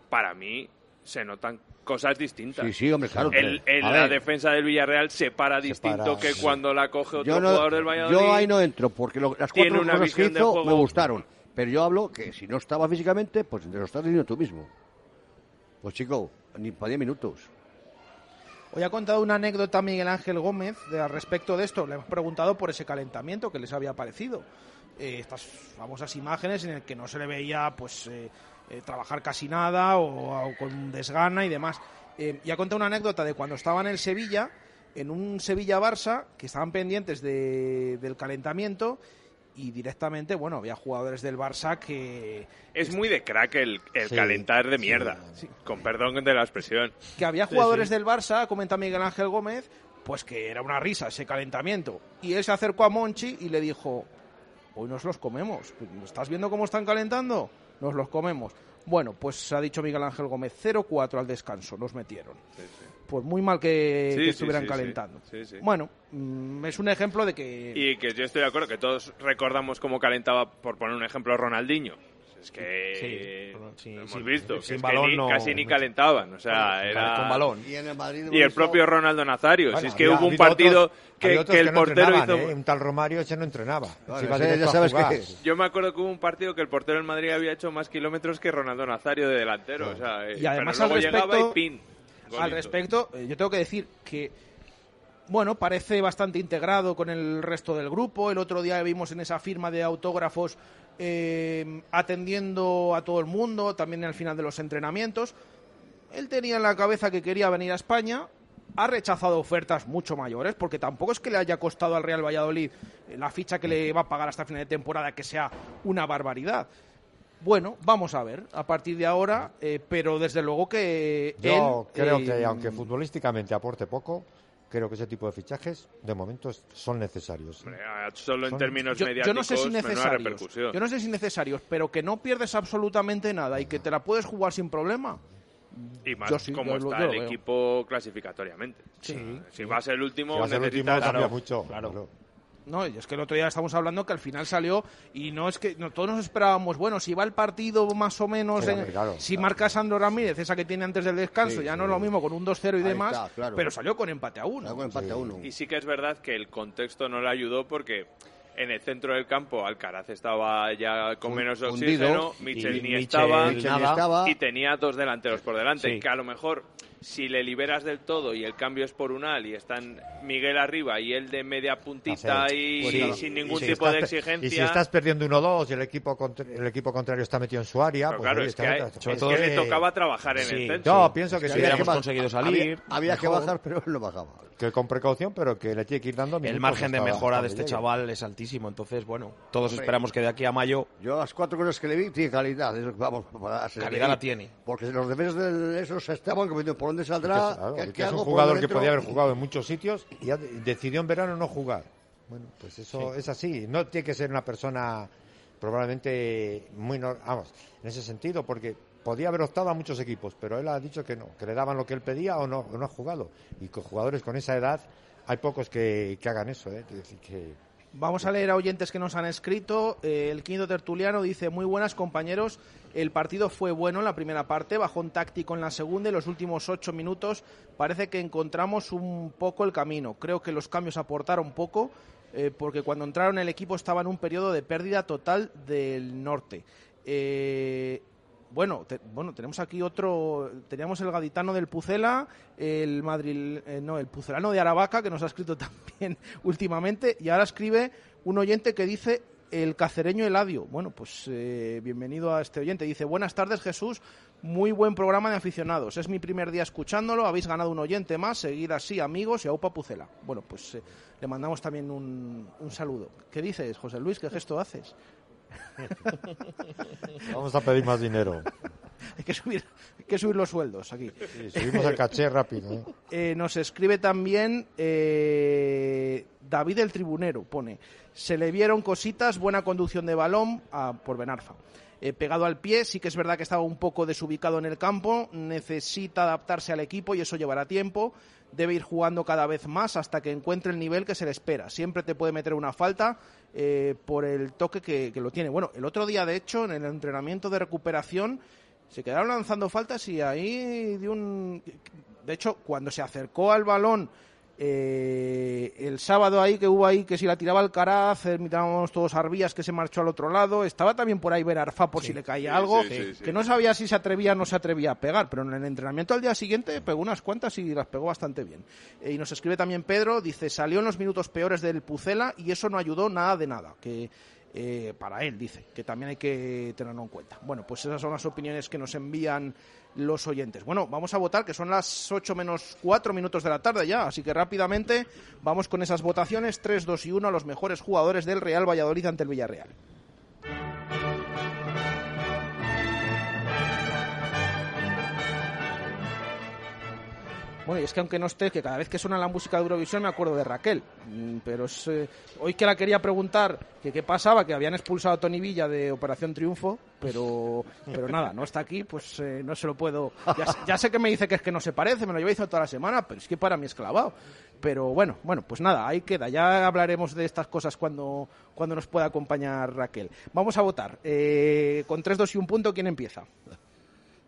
para mí se notan cosas distintas. Sí, sí, hombre, claro. El- el- la ver. defensa del Villarreal se para distinto para, que sí. cuando la coge otro no- jugador del Valladolid. yo ahí no entro, porque lo- las Tiene cuatro una cosas que de hizo juego- me gustaron. Pero yo hablo que si no estaba físicamente, pues te lo estás diciendo tú mismo. Pues chico, ni para 10 minutos. Hoy ha contado una anécdota Miguel Ángel Gómez de, al respecto de esto. Le hemos preguntado por ese calentamiento que les había parecido. Eh, estas famosas imágenes en el que no se le veía pues eh, eh, trabajar casi nada o, o con desgana y demás. Y ha contado una anécdota de cuando estaba en el Sevilla, en un Sevilla-Barça, que estaban pendientes de- del calentamiento y directamente, bueno, había jugadores del Barça que... Es muy de crack el, el Sí, calentar de mierda. Con perdón de la expresión. que había Sí, jugadores sí. del Barça, comenta Miguel Ángel Gómez, pues que era una risa ese calentamiento. Y él se acercó a Monchi y le dijo, hoy nos los comemos. ¿Estás viendo cómo están calentando? Nos los comemos. Bueno, pues ha dicho Miguel Ángel Gómez, 0-4 al descanso, nos metieron. Pues muy mal que, Sí, que sí, estuvieran sí, calentando. sí. Sí, sí. Bueno, mm, es un ejemplo de que... Y que yo estoy de acuerdo, que todos recordamos cómo calentaba, por poner un ejemplo, Ronaldinho. Es que lo hemos visto, sin es que ni- no- casi ni calentaban, o sea, era... con balón. Y en el Madrid hemos Y el visto- propio Ronaldo Nazario, Bueno, si es que había hubo un partido otros- que, el no portero hizo... ¿eh? Un tal Romario ese no entrenaba. Ese ya sabes que- Yo me acuerdo que hubo un partido que el portero del Madrid había hecho más kilómetros que Ronaldo Nazario de delantero, o sea, eh, Y además pero al luego llegaba respecto, y pin, al respecto, eh, yo tengo que decir que bueno, parece bastante integrado con el resto del grupo. El otro día vimos en esa firma de autógrafos eh, atendiendo a todo el mundo, también al final de los entrenamientos. Él tenía en la cabeza que quería venir a España, ha rechazado ofertas mucho mayores, porque tampoco es que le haya costado al Real Valladolid eh, la ficha que le va a pagar hasta final de temporada, que sea una barbaridad. Bueno, vamos a ver a partir de ahora, eh, pero desde luego que Yo él, creo eh, que, aunque futbolísticamente aporte poco, creo que ese tipo de fichajes, de momento, son necesarios. Hombre, Solo en Son- términos yo, yo mediáticos, no sé si menuda necesarios, repercusión. yo no sé si necesarios, pero que no pierdes absolutamente nada y que te la puedes jugar sin problema. Y más Yo sí, como yo está yo lo el veo. equipo clasificatoriamente. Sí. O sea, si va a ser el último, Si va a ser el último, cambia mucho. claro. No, y es que el otro día estamos hablando que al final salió y no es que no, todos nos esperábamos, bueno, si va el partido más o menos, Sí, en- claro, si marca Sandro Ramírez, esa que tiene antes del descanso, Sí, ya sí. no es lo mismo con un 2-0 y Ahí demás, está, claro. pero salió con empate a uno. Empate a uno. Y sí que es verdad que el contexto no le ayudó porque en el centro del campo Alcaraz estaba ya con menos oxígeno, Michel Y ni Michel estaba, Michel ni nada. estaba. y tenía dos delanteros por delante, Sí. que a lo mejor si le liberas del todo y el cambio es por Unal y están Miguel arriba y él de media puntita Sí. y Pues claro. sin Y ningún si tipo de exigencia... Y si estás perdiendo 1-2 y el equipo, contra- el equipo contrario está metido en su área, Pero pues claro, oye, es que, hay- está- es sobre que todo le tocaba trabajar en Sí. el centro. Yo pienso que, Si que- conseguido salir, Había, había que bajar, pero él no bajaba. que con precaución, pero que le tiene que ir dando El margen de mejora de este llegue. chaval es altísimo, entonces, bueno, todos Hombre. esperamos que de aquí a mayo Yo las cuatro cosas que le vi, tiene calidad. Vamos, para calidad la tiene. Porque los defensas de esos se estaban comiendo por dónde saldrá. es, claro, ¿qué- que qué es un jugador que podía haber jugado en muchos sitios y decidió en verano no jugar. Bueno, pues eso es así. No tiene que ser una persona probablemente muy... Vamos, en ese sentido, porque podía haber optado a muchos equipos, pero él ha dicho que no, que le daban lo que él pedía o no, o no ha jugado. Y con jugadores con esa edad hay pocos que, que hagan eso, ¿eh? Es decir, que... Vamos a leer a oyentes que nos han escrito. Eh, el quinto tertuliano dice, muy buenas compañeros, el partido fue bueno en la primera parte, bajón táctico en la segunda y los últimos ocho minutos parece que encontramos un poco el camino. Creo que los cambios aportaron poco eh, porque cuando entraron el equipo estaba en un periodo de pérdida total del norte. Eh, bueno, te- bueno, tenemos aquí otro, teníamos el gaditano del Pucela, el Madrid, eh, no, el pucelano de Aravaca que nos ha escrito también últimamente y ahora escribe un oyente que dice el cacereño Eladio. Bueno, pues eh, bienvenido a este oyente. Dice, buenas tardes Jesús, muy buen programa de aficionados. Es mi primer día escuchándolo, habéis ganado un oyente más, seguid así amigos y a Upa Pucela. Bueno, pues eh, le mandamos también un, un saludo. ¿Qué dices, José Luis? ¿Qué gesto haces? Vamos a pedir más dinero. hay, que subir, hay que subir los sueldos aquí. Sí, subimos el caché rápido. ¿eh? Eh, nos escribe también eh, David el Tribunero, pone, se le vieron cositas, buena conducción de balón ah, por Benarfa. Eh, pegado al pie, sí que es verdad que estaba un poco desubicado en el campo, necesita adaptarse al equipo y eso llevará tiempo, debe ir jugando cada vez más hasta que encuentre el nivel que se le espera. Siempre te puede meter una falta eh, por el toque que, que lo tiene. Bueno, el otro día, de hecho, en el entrenamiento de recuperación, se quedaron lanzando faltas y ahí de un... De hecho, cuando se acercó al balón eh, el sábado ahí que hubo ahí que si la tiraba Alcaraz, eh, mirábamos todos Arbías que se marchó al otro lado, estaba también por ahí ver Arfa por si le caía Sí, algo, sí. que no sabía si se atrevía o no se atrevía a pegar, pero en el entrenamiento al día siguiente pegó unas cuantas y las pegó bastante bien. Eh, y nos escribe también Pedro, dice, salió en los minutos peores del Pucela y eso no ayudó nada de nada, que eh, para él, dice, que también hay que tenerlo en cuenta. Bueno, pues esas son las opiniones que nos envían los oyentes. Bueno, vamos a votar, que son las 8 menos 4 minutos de la tarde ya, así que rápidamente vamos con esas votaciones 3, 2 y 1 a los mejores jugadores del Real Valladolid ante el Villarreal. Bueno, y es que aunque no esté, que cada vez que suena la música de Eurovisión me acuerdo de Raquel. Mm, Pero es, eh, hoy que la quería preguntar que qué pasaba, que habían expulsado a Tony Villa de Operación Triunfo, pero, pero nada, no está aquí, pues eh, no se lo puedo. Ya, sé- ya sé que me dice que es que no se parece, me lo lleva diciendo toda la semana, pero es que para mí es clavado. Pero bueno, bueno, pues nada, ahí queda. Ya hablaremos de estas cosas cuando, cuando nos pueda acompañar Raquel. Vamos a votar. Eh, con 3, 2 y un punto, ¿quién empieza?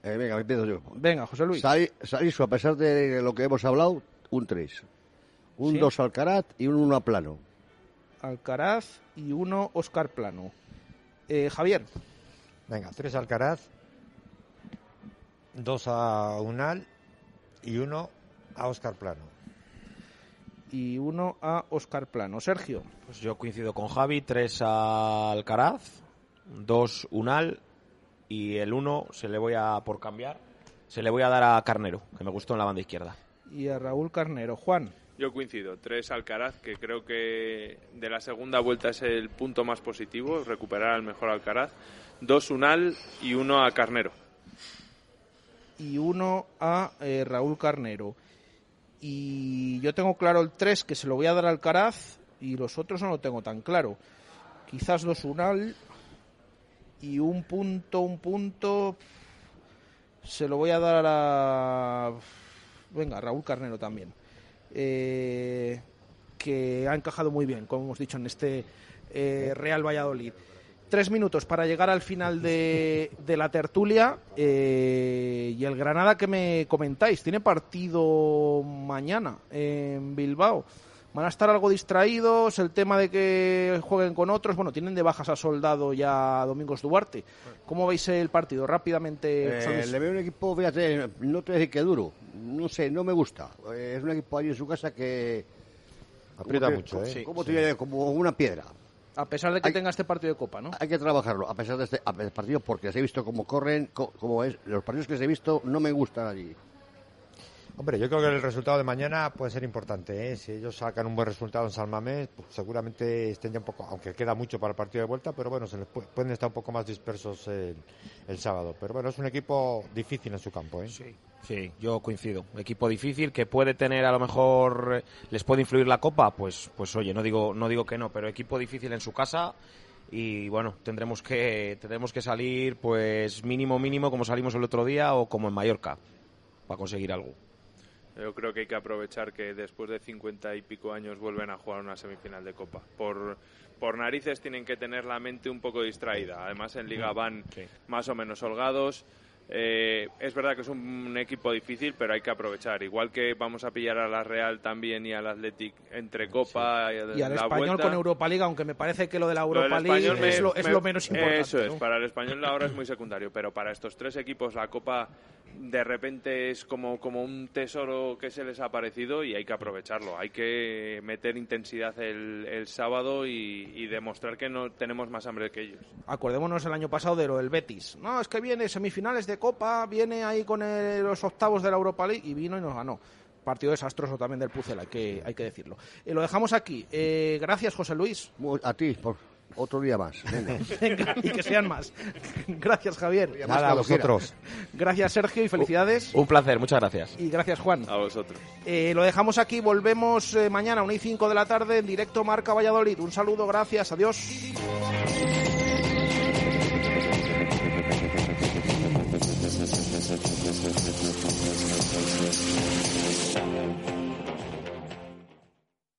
Eh, venga, me empiezo yo. Venga, José Luis. Sari- Sarisu, a pesar de lo que hemos hablado, un 3. Un Sí. 2 Alcaraz y un 1 a plano. Alcaraz y uno Oscar Plano. Eh, Javier. Venga, tres Alcaraz, dos a Unal y uno a Oscar Plano. y uno a Oscar Plano. Sergio. Pues yo coincido con Javi, tres a Alcaraz, dos Unal y el uno se le voy a, por cambiar, se le voy a dar a Carnero, que me gustó en la banda izquierda. Y a Raúl Carnero. Juan. Yo coincido. Tres Alcaraz, que creo que de la segunda vuelta es el punto más positivo, recuperar al mejor Alcaraz. Dos Unal y uno a Carnero. Y uno a eh, Raúl Carnero. Y yo tengo claro el 3, que se lo voy a dar a Alcaraz. Y los otros no lo tengo tan claro. Quizás dos Unal. Y un punto, un punto. Se lo voy a dar a. Venga, Raúl Carnero también. Eh, que ha encajado muy bien, como hemos dicho, en este eh, Real Valladolid. Tres minutos para llegar al final de, de la tertulia. eh, y el Granada que me comentáis, tiene partido mañana en Bilbao. Van a estar algo distraídos, el tema de que jueguen con otros. Bueno, tienen de bajas a Soldado y a Domingos Duarte. ¿Cómo veis el partido? Rápidamente, Eh, le veo un equipo, fíjate, no te voy a decir que duro. No sé, no me gusta. Eh, es un equipo ahí en su casa que. Aprieta mucho, ¿eh? Como, Sí. una piedra. A pesar de que tenga este partido de Copa, ¿no? Hay que trabajarlo, a pesar de este a- partido, porque les he visto cómo corren, co- como es. Los partidos que les he visto no me gustan allí. Hombre, yo creo que el resultado de mañana puede ser importante. ¿eh? Si ellos sacan un buen resultado en San Mamés, pues seguramente estén ya un poco, aunque queda mucho para el partido de vuelta, pero bueno, se les pu- pueden estar un poco más dispersos el, el sábado. Pero bueno, es un equipo difícil en su campo. ¿eh? Sí, yo coincido. Equipo difícil que puede tener a lo mejor les puede influir la copa, pues pues oye, no digo no digo que no, pero equipo difícil en su casa y bueno, tendremos que tendremos que salir pues mínimo mínimo como salimos el otro día o como en Mallorca para conseguir algo. Yo creo que hay que aprovechar que después de cincuenta y pico años vuelven a jugar una semifinal de Copa. Por, por narices tienen que tener la mente un poco distraída. Además, en Liga van más o menos holgados. Eh, es verdad que es un equipo difícil, pero hay que aprovechar. Igual que vamos a pillar a la Real también y al Athletic entre Copa y, Y al la español vuelta. con Europa League, aunque me parece que lo de la Europa League me- es, lo, es me- lo menos importante. Eso es, ¿no? para el español ahora es muy secundario, pero para estos tres equipos la Copa de repente es como, como un tesoro que se les ha aparecido y hay que aprovecharlo. Hay que meter intensidad el, el sábado y, y demostrar que no tenemos más hambre que ellos. Acordémonos el año pasado de lo del Betis. No, es que viene semifinales de Copa, viene ahí con el- los octavos de la Europa League y vino y nos ganó. Partido desastroso también del Pucel, hay que, hay que decirlo. Eh, lo dejamos aquí. Eh, gracias, José Luis. A ti, por otro día más. Venga. Venga, y que sean más. Gracias, Javier. Nada, a vosotros. Gracias, Sergio, y felicidades. Un placer, muchas gracias. Y gracias, Juan. A vosotros. Eh, lo dejamos aquí, volvemos eh, mañana a 1 y 5 de la tarde en directo Marca Valladolid. Un saludo, gracias, adiós.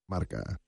Marca.